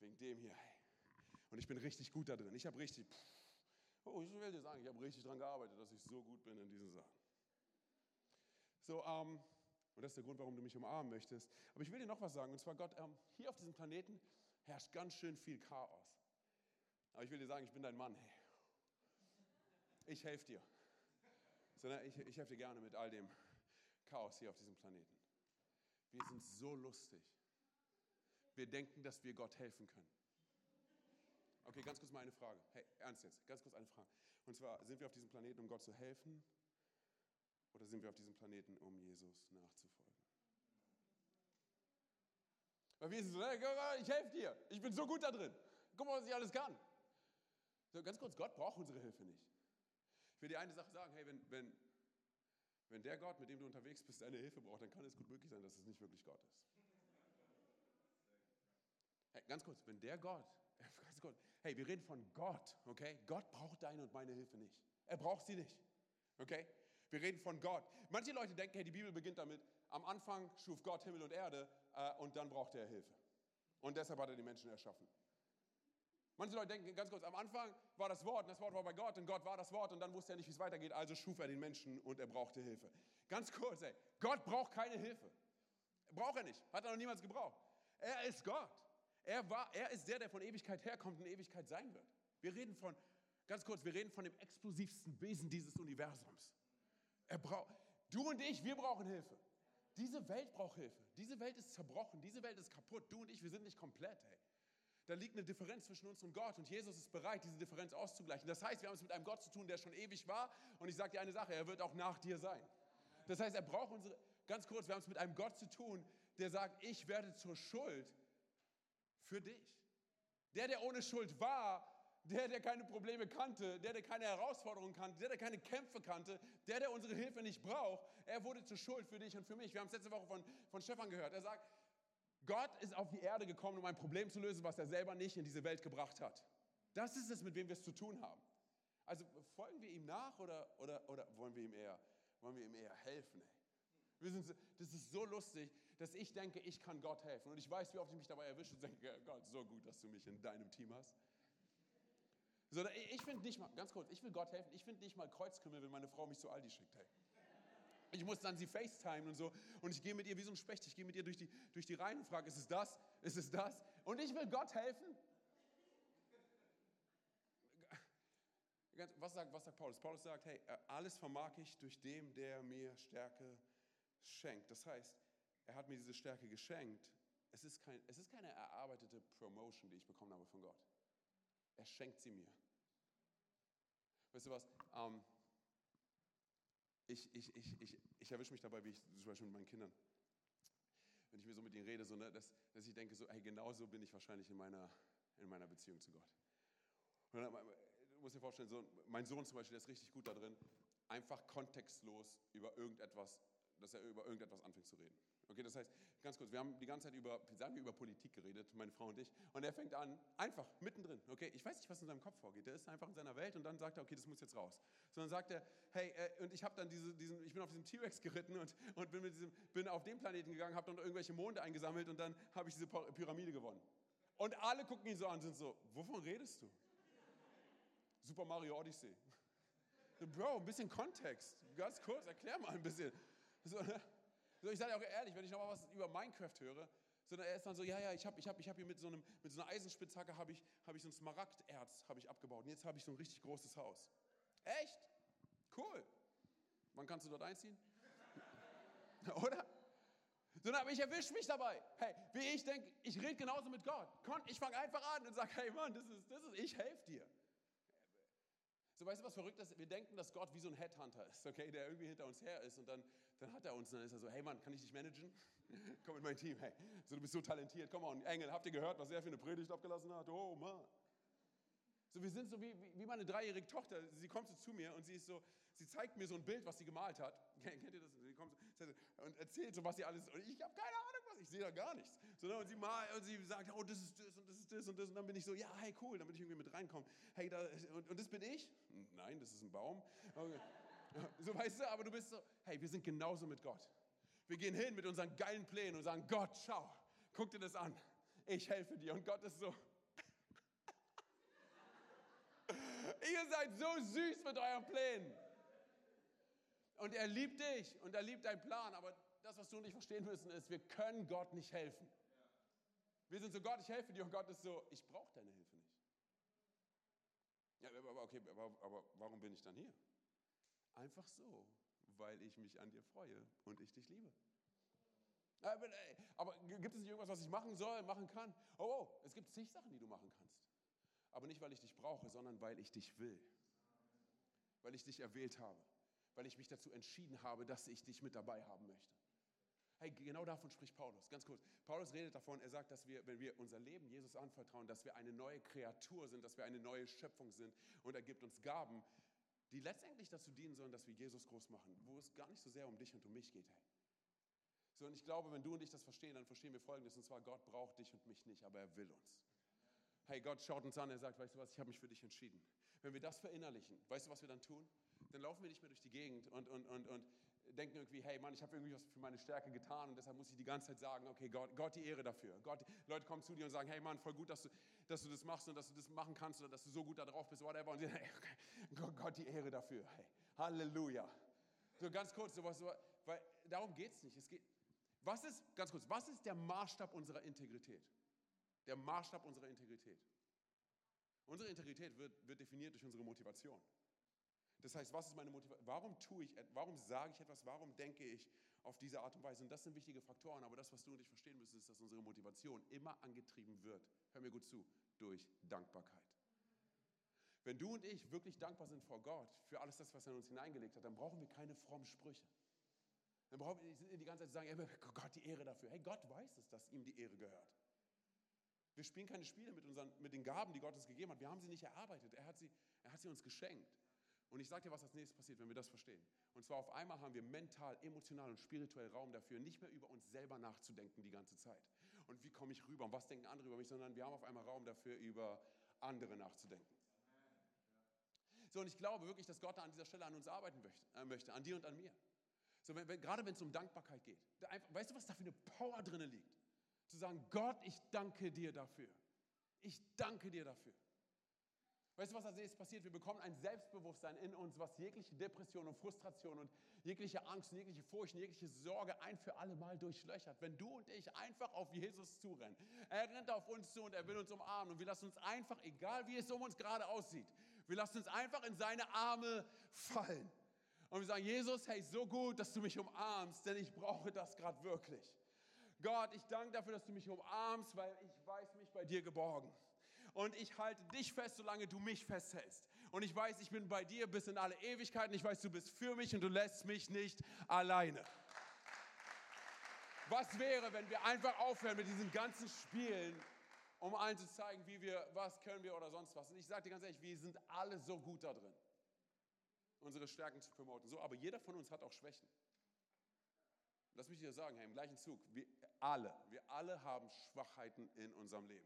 wegen dem hier. Und ich bin richtig gut da drin. Ich habe richtig, oh, ich will dir sagen, ich habe richtig daran gearbeitet, dass ich so gut bin in diesen Sachen. So, ähm, und das ist der Grund, warum du mich umarmen möchtest. Aber ich will dir noch was sagen. Und zwar, Gott, ähm, hier auf diesem Planeten herrscht ganz schön viel Chaos. Aber ich will dir sagen, ich bin dein Mann. Hey. Ich helfe dir. Sondern ich, ich helfe dir gerne mit all dem Chaos hier auf diesem Planeten. Wir sind so lustig wir denken, dass wir Gott helfen können. Okay, ganz kurz mal eine Frage. Hey, ernst jetzt, ganz kurz eine Frage. Und zwar, sind wir auf diesem Planeten, um Gott zu helfen? Oder sind wir auf diesem Planeten, um Jesus nachzufolgen? Weil wir sind so, ich helfe dir. Ich bin so gut da drin. Guck mal, was ich alles kann. So, ganz kurz, Gott braucht unsere Hilfe nicht. Ich will dir eine Sache sagen, hey, wenn, wenn, wenn der Gott, mit dem du unterwegs bist, deine Hilfe braucht, dann kann es gut möglich sein, dass es nicht wirklich Gott ist. Ganz kurz, wenn der Gott, ganz kurz, hey, wir reden von Gott, okay? Gott braucht deine und meine Hilfe nicht. Er braucht sie nicht, okay? Wir reden von Gott. Manche Leute denken, hey, die Bibel beginnt damit, am Anfang schuf Gott Himmel und Erde äh, und dann brauchte er Hilfe. Und deshalb hat er die Menschen erschaffen. Manche Leute denken ganz kurz, am Anfang war das Wort und das Wort war bei Gott und Gott war das Wort und dann wusste er nicht, wie es weitergeht, also schuf er den Menschen und er brauchte Hilfe. Ganz kurz, ey, Gott braucht keine Hilfe. Braucht er nicht, hat er noch niemals gebraucht. Er ist Gott. Er, war, er ist der, der von Ewigkeit herkommt und Ewigkeit sein wird. Wir reden von, ganz kurz, wir reden von dem explosivsten Wesen dieses Universums. Er braucht, du und ich, wir brauchen Hilfe. Diese Welt braucht Hilfe. Diese Welt ist zerbrochen. Diese Welt ist kaputt. Du und ich, wir sind nicht komplett. Hey. Da liegt eine Differenz zwischen uns und Gott und Jesus ist bereit, diese Differenz auszugleichen. Das heißt, wir haben es mit einem Gott zu tun, der schon ewig war und ich sage dir eine Sache, er wird auch nach dir sein. Das heißt, er braucht unsere, ganz kurz, wir haben es mit einem Gott zu tun, der sagt, ich werde zur Schuld für dich. Der, der ohne Schuld war, der, der keine Probleme kannte, der, der keine Herausforderungen kannte, der, der keine Kämpfe kannte, der, der unsere Hilfe nicht braucht, er wurde zur Schuld für dich und für mich. Wir haben es letzte Woche von, von Stefan gehört. Er sagt, Gott ist auf die Erde gekommen, um ein Problem zu lösen, was er selber nicht in diese Welt gebracht hat. Das ist es, mit wem wir es zu tun haben. Also folgen wir ihm nach oder, oder, oder wollen, wir ihm eher, wollen wir ihm eher helfen? Wir sind, das ist so lustig dass ich denke, ich kann Gott helfen. Und ich weiß, wie oft ich mich dabei erwische und denke, Gott, so gut, dass du mich in deinem Team hast. So, ich finde nicht mal, ganz kurz, ich will Gott helfen, ich finde nicht mal Kreuzkümmel, wenn meine Frau mich zu Aldi schickt. Hey. Ich muss dann sie FaceTime und so und ich gehe mit ihr wie so ein Specht, ich gehe mit ihr durch die, durch die Reihen und frage, ist es das, ist es das? Und ich will Gott helfen. Was sagt, was sagt Paulus? Paulus sagt, hey, alles vermag ich durch dem, der mir Stärke schenkt. Das heißt, er hat mir diese Stärke geschenkt. Es ist, kein, es ist keine erarbeitete Promotion, die ich bekommen habe von Gott. Er schenkt sie mir. Weißt du was? Ähm, ich, ich, ich, ich, ich erwische mich dabei, wie ich zum Beispiel mit meinen Kindern, wenn ich mir so mit ihnen rede, so, ne, dass, dass ich denke, so, hey, genau so bin ich wahrscheinlich in meiner, in meiner Beziehung zu Gott. Und dann, muss dir vorstellen, so, mein Sohn zum Beispiel, der ist richtig gut da drin, einfach kontextlos über irgendetwas, dass er über irgendetwas anfängt zu reden. Okay, das heißt, ganz kurz, wir haben die ganze Zeit über, sagen wir, über Politik geredet, meine Frau und ich, und er fängt an, einfach mittendrin, okay, ich weiß nicht, was in seinem Kopf vorgeht, der ist einfach in seiner Welt und dann sagt er, okay, das muss jetzt raus. Sondern sagt er, hey, äh, und ich habe dann diese, diesen, ich bin auf diesem T-Rex geritten und, und bin, mit diesem, bin auf den Planeten gegangen, habe dann irgendwelche Monde eingesammelt und dann habe ich diese Pyramide gewonnen. Und alle gucken ihn so an sind so, wovon redest du? Super Mario Odyssey. Bro, ein bisschen Kontext. Ganz kurz, erklär mal ein bisschen. So, ne? so ich sage auch ehrlich, wenn ich noch mal was über Minecraft höre, sondern er ist dann so, ja, ja, ich habe ich hab, ich hab hier mit so, einem, mit so einer Eisenspitzhacke habe ich, hab ich so ein Smaragderz ich abgebaut und jetzt habe ich so ein richtig großes Haus. Echt? Cool. Wann kannst du dort einziehen? Oder? Sondern aber ich erwische mich dabei. Hey, wie ich denke, ich rede genauso mit Gott. Ich fange einfach an und sage, hey Mann, das ist, das ist, ich helfe dir. So, weißt du, was verrückt ist? Wir denken, dass Gott wie so ein Headhunter ist, okay, der irgendwie hinter uns her ist und dann, dann hat er uns, und dann ist er so, hey Mann, kann ich dich managen? komm in mein Team, hey, so, du bist so talentiert, komm on, Engel, habt ihr gehört, was er für eine Predigt abgelassen hat? Oh Mann. So, wir sind so wie, wie, meine dreijährige Tochter, sie kommt so zu mir und sie ist so, sie zeigt mir so ein Bild, was sie gemalt hat. Kennt ihr das? Sie kommt so, und erzählt so, was sie alles, und ich habe keine Ahnung, was, ich sehe da gar nichts. So, und, sie mal, und sie sagt, oh, das ist das und das ist das und das, und dann bin ich so, ja, hey, cool, dann bin ich irgendwie mit reinkommen. Hey, da, und, und das bin ich? Nein, das ist ein Baum. Okay. So, weißt du, aber du bist so, hey, wir sind genauso mit Gott. Wir gehen hin mit unseren geilen Plänen und sagen, Gott, schau, guck dir das an. Ich helfe dir. Und Gott ist so, ihr seid so süß mit euren Plänen. Und er liebt dich und er liebt deinen Plan, aber das, was du und ich verstehen müssen, ist, wir können Gott nicht helfen. Wir sind so, Gott, ich helfe dir und Gott ist so, ich brauche deine Hilfe nicht. Ja, aber okay, aber, aber warum bin ich dann hier? Einfach so, weil ich mich an dir freue und ich dich liebe. Aber, aber, gibt es nicht irgendwas, was ich machen soll, machen kann? Oh, oh, es gibt zig Sachen, die du machen kannst. Aber nicht, weil ich dich brauche, sondern weil ich dich will. Weil ich dich erwählt habe. Weil ich mich dazu entschieden habe, dass ich dich mit dabei haben möchte. Hey, genau davon spricht Paulus. Ganz kurz. Paulus redet davon, er sagt, dass wir, wenn wir unser Leben Jesus anvertrauen, dass wir eine neue Kreatur sind, dass wir eine neue Schöpfung sind. Und er gibt uns Gaben, die letztendlich dazu dienen sollen, dass wir Jesus groß machen, wo es gar nicht so sehr um dich und um mich geht. Hey. So, und ich glaube, wenn du und ich das verstehen, dann verstehen wir Folgendes. Und zwar, Gott braucht dich und mich nicht, aber er will uns. Hey, Gott schaut uns an, er sagt, weißt du was, ich habe mich für dich entschieden. Wenn wir das verinnerlichen, weißt du, was wir dann tun? Dann laufen wir nicht mehr durch die Gegend und, und, und, und denken irgendwie, hey Mann, ich habe irgendwie was für meine Stärke getan und deshalb muss ich die ganze Zeit sagen, okay, Gott, Gott die Ehre dafür. Gott, Leute kommen zu dir und sagen, hey Mann, voll gut, dass du, dass du das machst und dass du das machen kannst oder dass du so gut da drauf bist, whatever. Und sie sagen, hey, okay, Gott die Ehre dafür. Hey, Halleluja. So ganz kurz, sowas, so, weil darum geht es nicht. Es geht, was ist, ganz kurz, was ist der Maßstab unserer Integrität? Der Maßstab unserer Integrität. Unsere Integrität wird, wird definiert durch unsere Motivation. Das heißt, was ist meine Motivation? Warum tue ich, warum sage ich etwas? Warum denke ich auf diese Art und Weise? Und das sind wichtige Faktoren. Aber das, was du und ich verstehen müssen, ist, dass unsere Motivation immer angetrieben wird. Hör mir gut zu. Durch Dankbarkeit. Wenn du und ich wirklich dankbar sind vor Gott für alles das, was er in uns hineingelegt hat, dann brauchen wir keine frommen Sprüche. Dann brauchen wir die ganze Zeit sagen, hey, Gott die Ehre dafür. Hey, Gott weiß es, dass ihm die Ehre gehört. Wir spielen keine Spiele mit, unseren, mit den Gaben, die Gott uns gegeben hat. Wir haben sie nicht erarbeitet. Er hat sie, er hat sie uns geschenkt. Und ich sage dir, was als nächstes passiert, wenn wir das verstehen. Und zwar auf einmal haben wir mental, emotional und spirituell Raum dafür, nicht mehr über uns selber nachzudenken die ganze Zeit. Und wie komme ich rüber und was denken andere über mich, sondern wir haben auf einmal Raum dafür, über andere nachzudenken. So, und ich glaube wirklich, dass Gott da an dieser Stelle an uns arbeiten möchte, äh, möchte an dir und an mir. So, wenn, wenn, gerade wenn es um Dankbarkeit geht. Einfach, weißt du, was da für eine Power drin liegt? Zu sagen, Gott, ich danke dir dafür. Ich danke dir dafür. Weißt du, was als nächstes passiert? Wir bekommen ein Selbstbewusstsein in uns, was jegliche Depression und Frustration und jegliche Angst und jegliche Furcht und jegliche Sorge ein für alle Mal durchlöchert. Wenn du und ich einfach auf Jesus zurennen, er rennt auf uns zu und er will uns umarmen und wir lassen uns einfach, egal wie es um uns gerade aussieht, wir lassen uns einfach in seine Arme fallen. Und wir sagen, Jesus, hey, so gut, dass du mich umarmst, denn ich brauche das gerade wirklich. Gott, ich danke dafür, dass du mich umarmst, weil ich weiß mich bei dir geborgen und ich halte dich fest, solange du mich festhältst. Und ich weiß, ich bin bei dir bis in alle Ewigkeiten. Ich weiß, du bist für mich und du lässt mich nicht alleine. Was wäre, wenn wir einfach aufhören mit diesen ganzen Spielen um allen zu zeigen, wie wir, was können wir oder sonst was. Und ich sage dir ganz ehrlich, wir sind alle so gut da drin, unsere Stärken zu promoten. So, aber jeder von uns hat auch Schwächen. Lass mich dir sagen, hey, im gleichen Zug, wir alle, wir alle haben Schwachheiten in unserem Leben.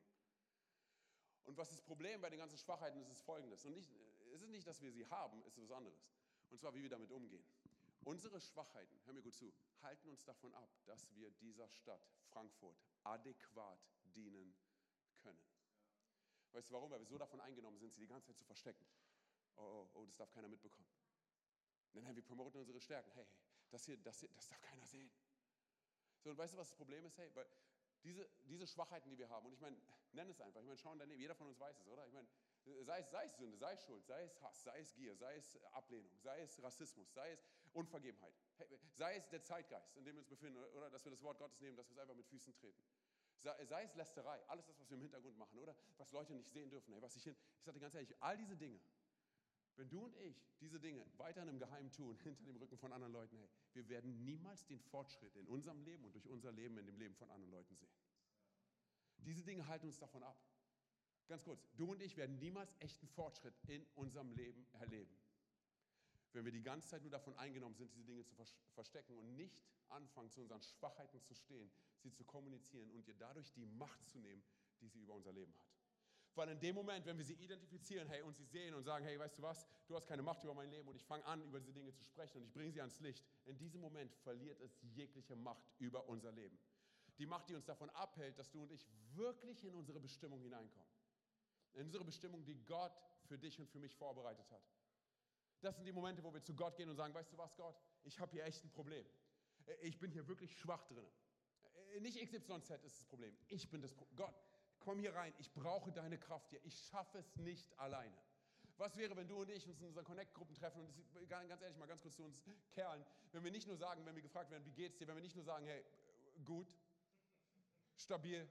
Und was das Problem bei den ganzen Schwachheiten ist, ist folgendes. Und nicht, es ist nicht, dass wir sie haben, es ist was anderes. Und zwar, wie wir damit umgehen. Unsere Schwachheiten, hör mir gut zu, halten uns davon ab, dass wir dieser Stadt Frankfurt adäquat dienen können. Weißt du warum? Weil wir so davon eingenommen sind, sie die ganze Zeit zu verstecken. Oh, oh, oh, das darf keiner mitbekommen. Nein, nein, wir promoten unsere Stärken. Hey, das hier, das hier, das darf keiner sehen. So, weißt du, was das Problem ist? Hey, weil diese, diese Schwachheiten, die wir haben, und ich meine, nenn es einfach, ich meine, schauen daneben, jeder von uns weiß es, oder? Ich meine, sei es, sei es Sünde, sei es Schuld, sei es Hass, sei es Gier, sei es Ablehnung, sei es Rassismus, sei es Unvergebenheit, hey, sei es der Zeitgeist, in dem wir uns befinden, oder dass wir das Wort Gottes nehmen, dass wir es einfach mit Füßen treten. Sei, sei es Lästerei, alles das, was wir im Hintergrund machen, oder? Was Leute nicht sehen dürfen. Hey, was ich, hin, ich sage dir ganz ehrlich, all diese Dinge, wenn du und ich diese Dinge weiterhin im Geheimen tun, hinter dem Rücken von anderen Leuten, hey, wir werden niemals den Fortschritt in unserem Leben und durch unser Leben in dem Leben von anderen Leuten sehen. Diese Dinge halten uns davon ab. Ganz kurz, du und ich werden niemals echten Fortschritt in unserem Leben erleben, wenn wir die ganze Zeit nur davon eingenommen sind, diese Dinge zu verstecken und nicht anfangen, zu unseren Schwachheiten zu stehen, sie zu kommunizieren und ihr dadurch die Macht zu nehmen, die sie über unser Leben hat. Weil in dem Moment, wenn wir sie identifizieren, hey, und sie sehen und sagen, hey, weißt du was, du hast keine Macht über mein Leben und ich fange an, über diese Dinge zu sprechen und ich bringe sie ans Licht, in diesem Moment verliert es jegliche Macht über unser Leben. Die Macht, die uns davon abhält, dass du und ich wirklich in unsere Bestimmung hineinkommen. In unsere Bestimmung, die Gott für dich und für mich vorbereitet hat. Das sind die Momente, wo wir zu Gott gehen und sagen, weißt du was, Gott, ich habe hier echt ein Problem. Ich bin hier wirklich schwach drin. Nicht XYZ ist das Problem. Ich bin das Problem. Gott, komm hier rein, ich brauche deine Kraft hier, ich schaffe es nicht alleine. Was wäre, wenn du und ich uns in unseren Connect-Gruppen treffen und das, ganz ehrlich mal ganz kurz zu uns Kerlen, wenn wir nicht nur sagen, wenn wir gefragt werden, wie geht's dir, wenn wir nicht nur sagen, hey, gut, stabil,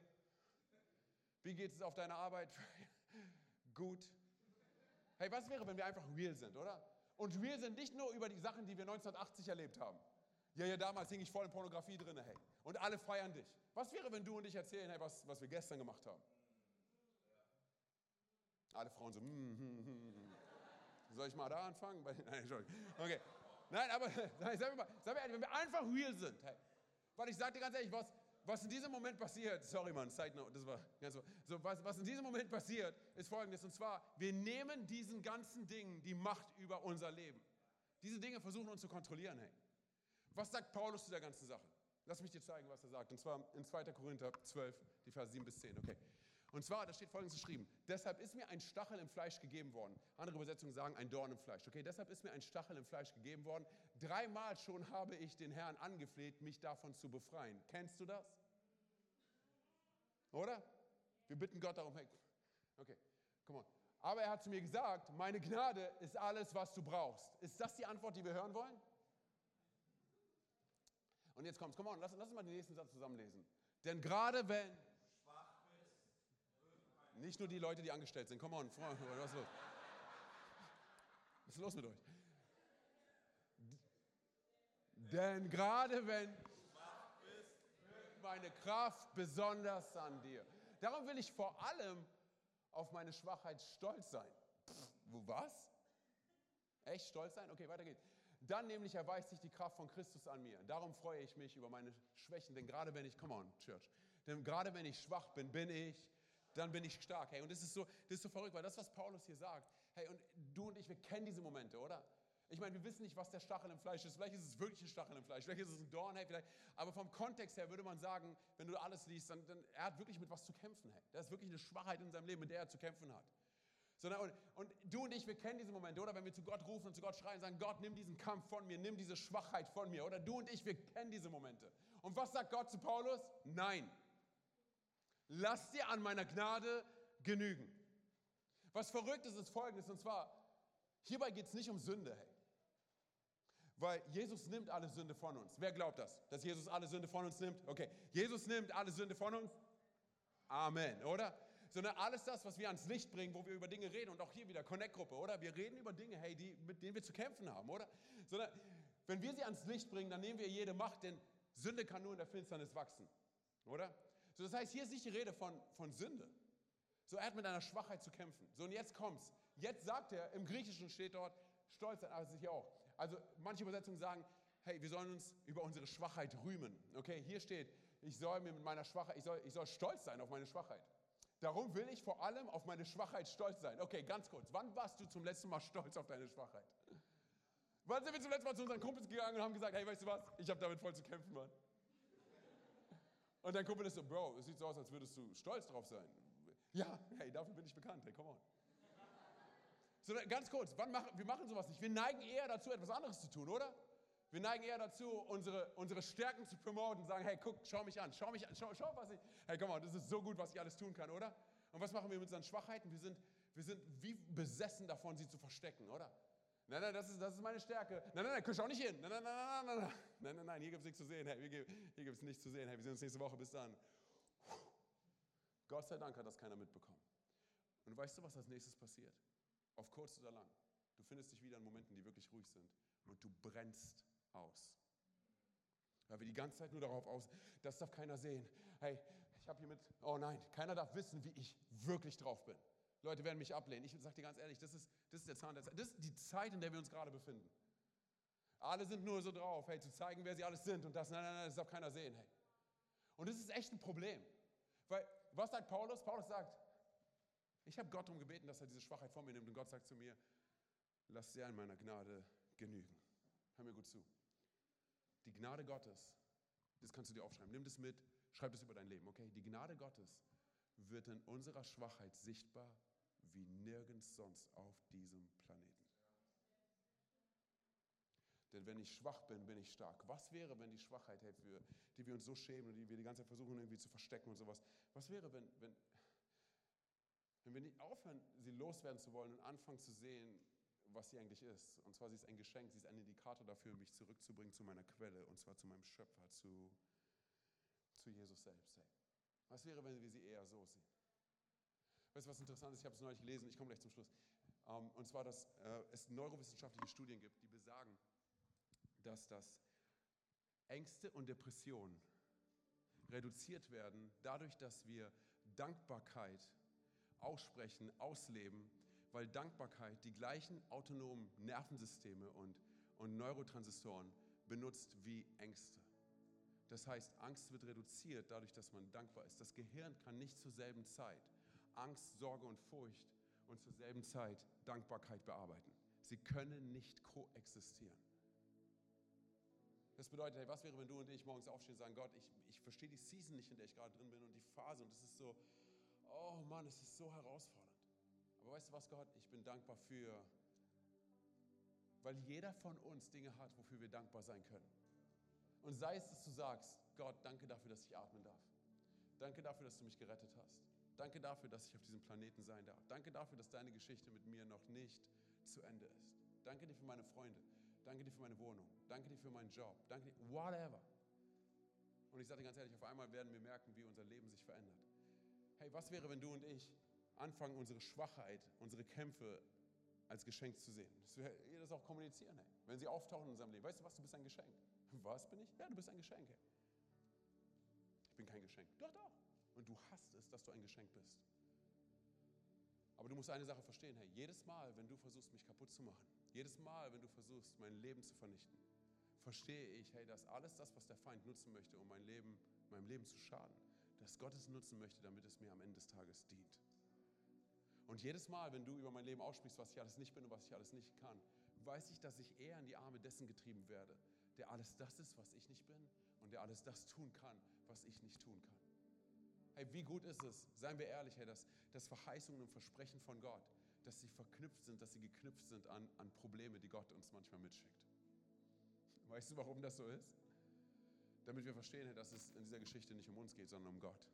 wie geht es auf deiner Arbeit, gut. Hey, was wäre, wenn wir einfach real sind, oder? Und real sind nicht nur über die Sachen, die wir 1980 erlebt haben. Ja, ja, damals hing ich voll in Pornografie drin, hey. Und alle feiern dich. Was wäre, wenn du und ich erzählen, hey, was, was wir gestern gemacht haben? Alle Frauen so, mm, mm, mm, soll ich mal da anfangen? Nein, Entschuldigung. Okay. Nein, aber nein, sag mir mal, sag mir, wenn wir einfach real sind, hey, weil ich sage dir ganz ehrlich, was, was in diesem Moment passiert, sorry Mann, Side Note, das war ganz so, so was, was in diesem Moment passiert, ist folgendes, und zwar, wir nehmen diesen ganzen Dingen die Macht über unser Leben. Diese Dinge versuchen uns zu kontrollieren, hey. Was sagt Paulus zu der ganzen Sache? Lass mich dir zeigen, was er sagt. Und zwar in 2. Korinther 12, die Verse 7 bis 10. Okay. Und zwar, da steht folgendes geschrieben: Deshalb ist mir ein Stachel im Fleisch gegeben worden. Andere Übersetzungen sagen ein Dorn im Fleisch. Okay, deshalb ist mir ein Stachel im Fleisch gegeben worden. Dreimal schon habe ich den Herrn angefleht, mich davon zu befreien. Kennst du das? Oder? Wir bitten Gott darum, hey, okay, come on. Aber er hat zu mir gesagt, meine Gnade ist alles, was du brauchst. Ist das die Antwort, die wir hören wollen? Und jetzt kommt's, komm on, lass, lass uns mal den nächsten Satz zusammenlesen. Denn gerade wenn nicht nur die Leute, die angestellt sind, komm on, Freunde, was ist los? Was ist los mit euch? Denn gerade wenn meine Kraft besonders an dir. Darum will ich vor allem auf meine Schwachheit stolz sein. Pff, was? Echt stolz sein? Okay, weiter geht's. Dann nämlich erweist sich die Kraft von Christus an mir. Darum freue ich mich über meine Schwächen, denn gerade wenn ich, come on, Church, denn gerade wenn ich schwach bin, bin ich, dann bin ich stark. Hey, und das ist so, das ist so verrückt, weil das, was Paulus hier sagt, hey, und du und ich, wir kennen diese Momente, oder? Ich meine, wir wissen nicht, was der Stachel im Fleisch ist. Vielleicht ist es wirklich ein Stachel im Fleisch, vielleicht ist es ein Dorn, hey, vielleicht. Aber vom Kontext her würde man sagen, wenn du alles liest, dann, dann er hat wirklich mit was zu kämpfen. Hey. Da ist wirklich eine Schwachheit in seinem Leben, mit der er zu kämpfen hat. Sondern, und, und du und ich, wir kennen diese Momente, oder? Wenn wir zu Gott rufen und zu Gott schreien, sagen, Gott, nimm diesen Kampf von mir, nimm diese Schwachheit von mir. Oder du und ich, wir kennen diese Momente. Und was sagt Gott zu Paulus? Nein. Lass dir an meiner Gnade genügen. Was verrückt ist, ist folgendes, und zwar, hierbei geht es nicht um Sünde, hey. Weil Jesus nimmt alle Sünde von uns. Wer glaubt das? Dass Jesus alle Sünde von uns nimmt? Okay. Jesus nimmt alle Sünde von uns? Amen, oder? Sondern alles das, was wir ans Licht bringen, wo wir über Dinge reden und auch hier wieder Connect-Gruppe, oder? Wir reden über Dinge, hey, die, mit denen wir zu kämpfen haben, oder? Sondern wenn wir sie ans Licht bringen, dann nehmen wir jede Macht, denn Sünde kann nur in der Finsternis wachsen, oder? So, das heißt, hier ist nicht die Rede von, von Sünde. So, er hat mit einer Schwachheit zu kämpfen. So, und jetzt kommt's. Jetzt sagt er, im Griechischen steht dort, stolz sein, sicher auch. Also, manche Übersetzungen sagen, hey, wir sollen uns über unsere Schwachheit rühmen. Okay, hier steht, ich soll mir mit meiner Schwachheit, ich soll, ich soll stolz sein auf meine Schwachheit. Darum will ich vor allem auf meine Schwachheit stolz sein. Okay, ganz kurz. Wann warst du zum letzten Mal stolz auf deine Schwachheit? Wann sind wir zum letzten Mal zu unseren Kumpels gegangen und haben gesagt, hey, weißt du was? Ich habe damit voll zu kämpfen, Mann. Und dein Kumpel ist so, Bro, es sieht so aus, als würdest du stolz drauf sein. Ja, hey, dafür bin ich bekannt. Hey, come on. So, ganz kurz, wann machen, wir machen sowas nicht. Wir neigen eher dazu, etwas anderes zu tun, oder? wir neigen eher dazu, unsere, unsere Stärken zu promoten, sagen, hey, guck, schau mich an, schau mich an, schau, schau was ich, hey, komm mal, das ist so gut, was ich alles tun kann, oder? Und was machen wir mit unseren Schwachheiten? Wir sind, wir sind wie besessen davon, sie zu verstecken, oder? Nein, nein, das ist, das ist meine Stärke. Nein, nein, nein, guck auch nicht hin. Nein, nein, nein, nein, nein, nein, nein, nein, hier gibt es nichts zu sehen. Hey, hier, hier gibt es nichts zu sehen. Hey, wir sehen uns nächste Woche. Bis dann. Puh. Gott sei Dank hat das keiner mitbekommen. Und weißt du, was als nächstes passiert? Auf kurz oder lang. Du findest dich wieder in Momenten, die wirklich ruhig sind. Und du brennst aus. Weil wir die ganze Zeit nur darauf aus, das darf keiner sehen. Hey, ich habe hier mit, oh nein, keiner darf wissen, wie ich wirklich drauf bin. Leute werden mich ablehnen. Ich sage dir ganz ehrlich, das ist, das ist der Zahn der Zeit. Das ist die Zeit, in der wir uns gerade befinden. Alle sind nur so drauf, hey, zu zeigen, wer sie alles sind und das, nein, nein, nein, das darf keiner sehen, hey. Und das ist echt ein Problem. Weil, was sagt Paulus? Paulus sagt, ich habe Gott darum gebeten, dass er diese Schwachheit von mir nimmt und Gott sagt zu mir, lass sehr in meiner Gnade genügen. Hör mir gut zu. Die Gnade Gottes, das kannst du dir aufschreiben, nimm das mit, schreib das über dein Leben, okay? Die Gnade Gottes wird in unserer Schwachheit sichtbar wie nirgends sonst auf diesem Planeten. Denn wenn ich schwach bin, bin ich stark. Was wäre, wenn die Schwachheit, hey, für die wir uns so schämen und die wir die ganze Zeit versuchen irgendwie zu verstecken und sowas, was wäre, wenn, wenn, wenn wir nicht aufhören, sie loswerden zu wollen und anfangen zu sehen, was sie eigentlich ist. Und zwar, sie ist ein Geschenk, sie ist ein Indikator dafür, mich zurückzubringen zu meiner Quelle, und zwar zu meinem Schöpfer, zu, zu Jesus selbst. Hey. Was wäre, wenn wir sie eher so sehen? Weißt du, was interessant ist? Ich habe es neulich gelesen, ich komme gleich zum Schluss. Ähm, und zwar, dass äh, es neurowissenschaftliche Studien gibt, die besagen, dass das Ängste und Depressionen reduziert werden dadurch, dass wir Dankbarkeit aussprechen, ausleben weil Dankbarkeit die gleichen autonomen Nervensysteme und, und Neurotransistoren benutzt wie Ängste. Das heißt, Angst wird reduziert dadurch, dass man dankbar ist. Das Gehirn kann nicht zur selben Zeit Angst, Sorge und Furcht und zur selben Zeit Dankbarkeit bearbeiten. Sie können nicht koexistieren. Das bedeutet, hey, was wäre, wenn du und ich morgens aufstehen und sagen, Gott, ich, ich verstehe die Season nicht, in der ich gerade drin bin und die Phase und es ist so, oh Mann, es ist so herausfordernd. Aber weißt du was, Gott? Ich bin dankbar für, weil jeder von uns Dinge hat, wofür wir dankbar sein können. Und sei es, dass du sagst, Gott, danke dafür, dass ich atmen darf. Danke dafür, dass du mich gerettet hast. Danke dafür, dass ich auf diesem Planeten sein darf. Danke dafür, dass deine Geschichte mit mir noch nicht zu Ende ist. Danke dir für meine Freunde. Danke dir für meine Wohnung. Danke dir für meinen Job. Danke dir, whatever. Und ich sage dir ganz ehrlich, auf einmal werden wir merken, wie unser Leben sich verändert. Hey, was wäre, wenn du und ich anfangen, unsere Schwachheit, unsere Kämpfe als Geschenk zu sehen. Dass wir ihr das auch kommunizieren, hey. wenn sie auftauchen in unserem Leben. Weißt du was, du bist ein Geschenk. Was bin ich? Ja, du bist ein Geschenk. Hey. Ich bin kein Geschenk. Doch, doch. Und du hast es, dass du ein Geschenk bist. Aber du musst eine Sache verstehen, hey, jedes Mal, wenn du versuchst, mich kaputt zu machen, jedes Mal, wenn du versuchst, mein Leben zu vernichten, verstehe ich, hey, dass alles das, was der Feind nutzen möchte, um mein Leben, meinem Leben zu schaden, dass Gott es nutzen möchte, damit es mir am Ende des Tages dient. Und jedes Mal, wenn du über mein Leben aussprichst, was ich alles nicht bin und was ich alles nicht kann, weiß ich, dass ich eher in die Arme dessen getrieben werde, der alles das ist, was ich nicht bin und der alles das tun kann, was ich nicht tun kann. Hey, wie gut ist es, seien wir ehrlich, hey, dass, dass Verheißungen und Versprechen von Gott, dass sie verknüpft sind, dass sie geknüpft sind an, an Probleme, die Gott uns manchmal mitschickt. Weißt du, warum das so ist? Damit wir verstehen, dass es in dieser Geschichte nicht um uns geht, sondern um Gott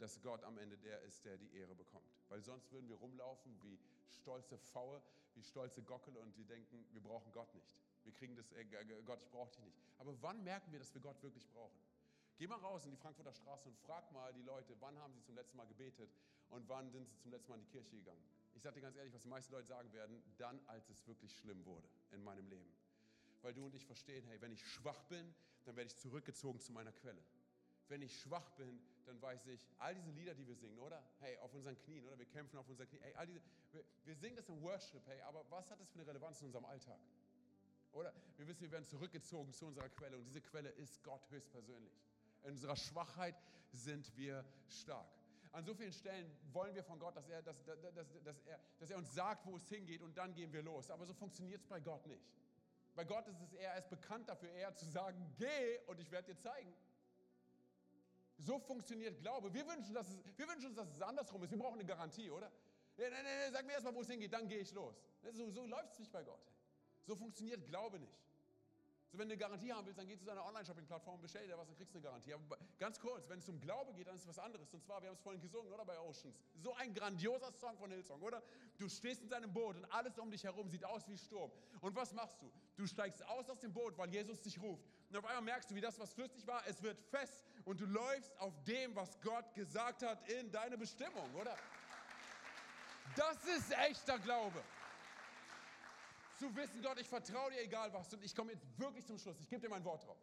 dass Gott am Ende der ist, der die Ehre bekommt. Weil sonst würden wir rumlaufen wie stolze Pfaue, wie stolze Gockel und wir denken, wir brauchen Gott nicht. Wir kriegen das, äh, Gott, ich brauche dich nicht. Aber wann merken wir, dass wir Gott wirklich brauchen? Geh mal raus in die Frankfurter Straße und frag mal die Leute, wann haben sie zum letzten Mal gebetet und wann sind sie zum letzten Mal in die Kirche gegangen. Ich sage dir ganz ehrlich, was die meisten Leute sagen werden, dann, als es wirklich schlimm wurde in meinem Leben. Weil du und ich verstehen, hey, wenn ich schwach bin, dann werde ich zurückgezogen zu meiner Quelle. wenn ich schwach bin, dann weiß ich, all diese Lieder, die wir singen, oder? Hey, auf unseren Knien, oder? Wir kämpfen auf unseren Knien. Hey, all diese, wir, wir singen das im Worship, hey, aber was hat das für eine Relevanz in unserem Alltag? Oder? Wir wissen, wir werden zurückgezogen zu unserer Quelle und diese Quelle ist Gott höchstpersönlich. In unserer Schwachheit sind wir stark. An so vielen Stellen wollen wir von Gott, dass er, dass, dass, dass, er, dass er uns sagt, wo es hingeht und dann gehen wir los. Aber so funktioniert es bei Gott nicht. Bei Gott ist es eher, er ist bekannt dafür, eher zu sagen, geh und ich werde dir zeigen. So funktioniert Glaube. Wir wünschen, dass es, wir wünschen uns, dass es andersrum ist. Wir brauchen eine Garantie, oder? Nee, nee, nee, sag mir erstmal, wo es hingeht, dann gehe ich los. So, so läuft es nicht bei Gott. So funktioniert Glaube nicht. So, wenn du eine Garantie haben willst, dann geh zu deiner Online-Shopping-Plattform und bestell dir was, dann kriegst du eine Garantie. Aber ganz kurz, wenn es um Glaube geht, dann ist es was anderes. Und zwar, wir haben es vorhin gesungen, oder? Bei Oceans. So ein grandioser Song von Hillsong, oder? Du stehst in deinem Boot und alles um dich herum sieht aus wie Sturm. Und was machst du? Du steigst aus aus dem Boot, weil Jesus dich ruft. Und auf einmal merkst du, wie das, was flüssig war, es wird fest und du läufst auf dem, was Gott gesagt hat, in deine Bestimmung, oder? Das ist echter Glaube zu wissen, Gott, ich vertraue dir, egal was. Und ich komme jetzt wirklich zum Schluss. Ich gebe dir mein Wort drauf.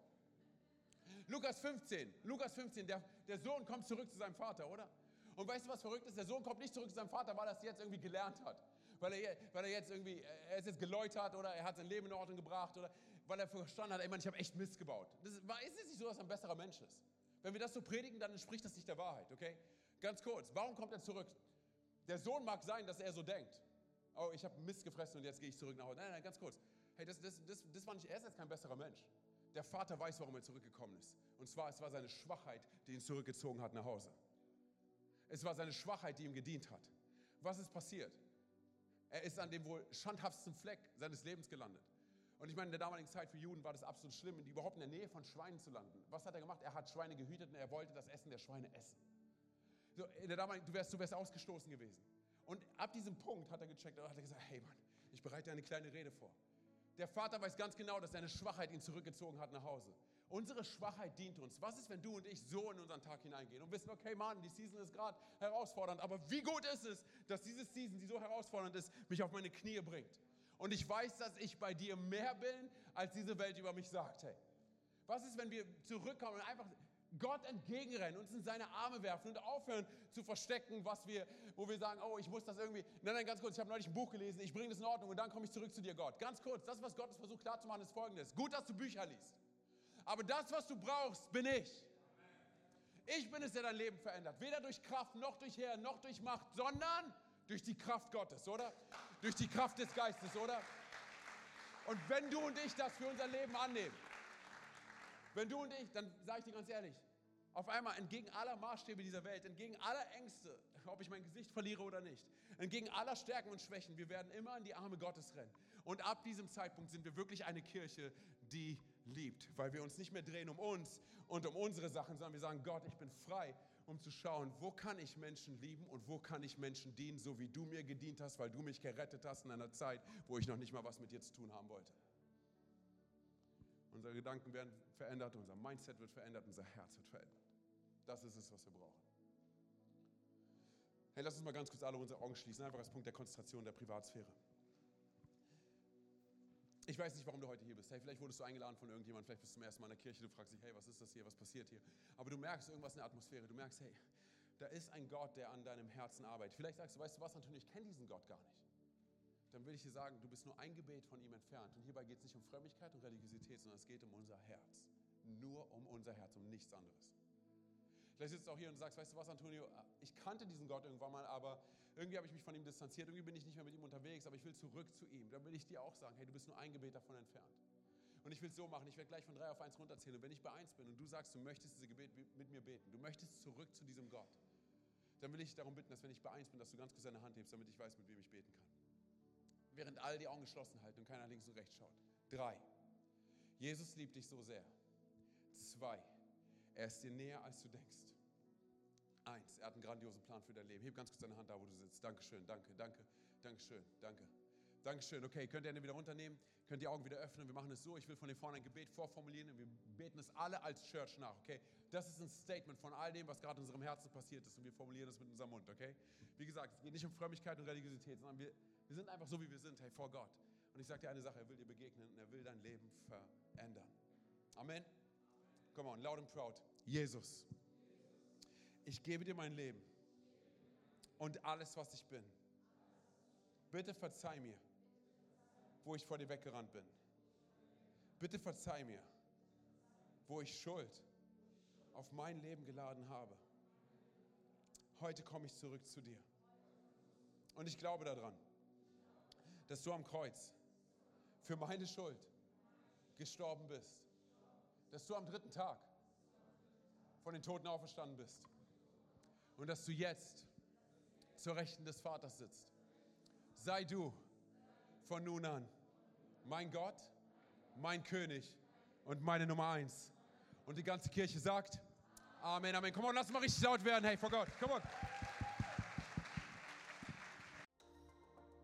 Lukas 15, Lukas 15, der, der Sohn kommt zurück zu seinem Vater, oder? Und weißt du, was verrückt ist? Der Sohn kommt nicht zurück zu seinem Vater, weil er es jetzt irgendwie gelernt hat. Weil er, weil er jetzt irgendwie, er ist jetzt geläutert oder er hat sein Leben in Ordnung gebracht oder weil er verstanden hat, ey Mann, ich habe echt Mist gebaut. Das ist es nicht so, dass er ein besserer Mensch ist? Wenn wir das so predigen, dann entspricht das nicht der Wahrheit, okay? Ganz kurz, warum kommt er zurück? Der Sohn mag sein, dass er so denkt oh, ich habe Mist gefressen und jetzt gehe ich zurück nach Hause. Nein, nein, ganz kurz. Hey, das, das, das, das war nicht, er ist jetzt kein besserer Mensch. Der Vater weiß, warum er zurückgekommen ist. Und zwar, es war seine Schwachheit, die ihn zurückgezogen hat nach Hause. Es war seine Schwachheit, die ihm gedient hat. Was ist passiert? Er ist an dem wohl schandhaftsten Fleck seines Lebens gelandet. Und ich meine, in der damaligen Zeit für Juden war das absolut schlimm, überhaupt in der Nähe von Schweinen zu landen. Was hat er gemacht? Er hat Schweine gehütet und er wollte das Essen der Schweine essen. So, in der damaligen, du, wärst, du wärst ausgestoßen gewesen. Und ab diesem Punkt hat er gecheckt und hat gesagt, hey Mann, ich bereite eine kleine Rede vor. Der Vater weiß ganz genau, dass seine Schwachheit ihn zurückgezogen hat nach Hause. Unsere Schwachheit dient uns. Was ist, wenn du und ich so in unseren Tag hineingehen und wissen, okay, Mann, die Season ist gerade herausfordernd, aber wie gut ist es, dass diese Season, die so herausfordernd ist, mich auf meine Knie bringt. Und ich weiß, dass ich bei dir mehr bin, als diese Welt über mich sagt. Hey, was ist, wenn wir zurückkommen und einfach Gott entgegenrennen, uns in seine Arme werfen und aufhören zu verstecken, was wir, wo wir sagen, oh, ich muss das irgendwie. Nein, nein, ganz kurz, ich habe neulich ein Buch gelesen, ich bringe das in Ordnung und dann komme ich zurück zu dir, Gott. Ganz kurz, das, was Gott versucht klarzumachen, ist folgendes. Gut, dass du Bücher liest. Aber das, was du brauchst, bin ich. Ich bin es, der dein Leben verändert. Weder durch Kraft, noch durch Herr, noch durch Macht, sondern durch die Kraft Gottes, oder? Durch die Kraft des Geistes, oder? Und wenn du und ich das für unser Leben annehmen, wenn du und ich, dann sage ich dir ganz ehrlich, auf einmal entgegen aller Maßstäbe dieser Welt, entgegen aller Ängste, ob ich mein Gesicht verliere oder nicht, entgegen aller Stärken und Schwächen, wir werden immer in die Arme Gottes rennen. Und ab diesem Zeitpunkt sind wir wirklich eine Kirche, die liebt, weil wir uns nicht mehr drehen um uns und um unsere Sachen, sondern wir sagen, Gott, ich bin frei, um zu schauen, wo kann ich Menschen lieben und wo kann ich Menschen dienen, so wie du mir gedient hast, weil du mich gerettet hast in einer Zeit, wo ich noch nicht mal was mit dir zu tun haben wollte. Unsere Gedanken werden verändert, unser Mindset wird verändert, unser Herz wird verändert. Das ist es, was wir brauchen. Hey, lass uns mal ganz kurz alle unsere Augen schließen, einfach als Punkt der Konzentration der Privatsphäre. Ich weiß nicht, warum du heute hier bist. Hey, vielleicht wurdest du eingeladen von irgendjemandem, vielleicht bist du zum ersten Mal in der Kirche, du fragst dich, hey, was ist das hier, was passiert hier? Aber du merkst irgendwas in der Atmosphäre, du merkst, hey, da ist ein Gott, der an deinem Herzen arbeitet. Vielleicht sagst du, weißt du was, Antonio, ich kenne diesen Gott gar nicht dann will ich dir sagen, du bist nur ein Gebet von ihm entfernt. Und hierbei geht es nicht um Frömmigkeit und Religiosität, sondern es geht um unser Herz. Nur um unser Herz, um nichts anderes. Vielleicht sitzt du auch hier und sagst, weißt du was, Antonio, ich kannte diesen Gott irgendwann mal, aber irgendwie habe ich mich von ihm distanziert, irgendwie bin ich nicht mehr mit ihm unterwegs, aber ich will zurück zu ihm. Dann will ich dir auch sagen, hey, du bist nur ein Gebet davon entfernt. Und ich will es so machen, ich werde gleich von drei auf eins runterzählen. Und wenn ich bei eins bin und du sagst, du möchtest diese Gebet mit mir beten, du möchtest zurück zu diesem Gott, dann will ich darum bitten, dass wenn ich bei eins bin, dass du ganz kurz deine Hand hebst, damit ich weiß, mit wem ich beten kann während alle die Augen geschlossen halten und keiner links und rechts schaut. Drei. Jesus liebt dich so sehr. Zwei. Er ist dir näher, als du denkst. Eins. Er hat einen grandiosen Plan für dein Leben. Heb ganz kurz deine Hand da, wo du sitzt. Dankeschön, danke, danke, Dankeschön, danke. Dankeschön. Okay, könnt ihr Hände wieder runternehmen? Könnt die Augen wieder öffnen? Wir machen es so. Ich will von hier vorne ein Gebet vorformulieren und wir beten es alle als Church nach, okay? Das ist ein Statement von all dem, was gerade in unserem Herzen passiert ist und wir formulieren es mit unserem Mund, okay? Wie gesagt, es geht nicht um Frömmigkeit und Religiosität, sondern wir wir sind einfach so, wie wir sind, hey, vor Gott. Und ich sage dir eine Sache, er will dir begegnen und er will dein Leben verändern. Amen. Come on, loud and proud. Jesus. ich gebe dir mein Leben und alles, was ich bin. Bitte verzeih mir, wo ich vor dir weggerannt bin. Bitte verzeih mir, wo ich Schuld auf mein Leben geladen habe. Heute komme ich zurück zu dir. Und ich glaube daran, dass du am Kreuz für meine Schuld gestorben bist. Dass du am dritten Tag von den Toten auferstanden bist. Und dass du jetzt zur Rechten des Vaters sitzt. Sei du von nun an mein Gott, mein König und meine Nummer eins. Und die ganze Kirche sagt, Amen, Amen. Komm on, lass mal richtig laut werden. Hey, vor Gott, komm on.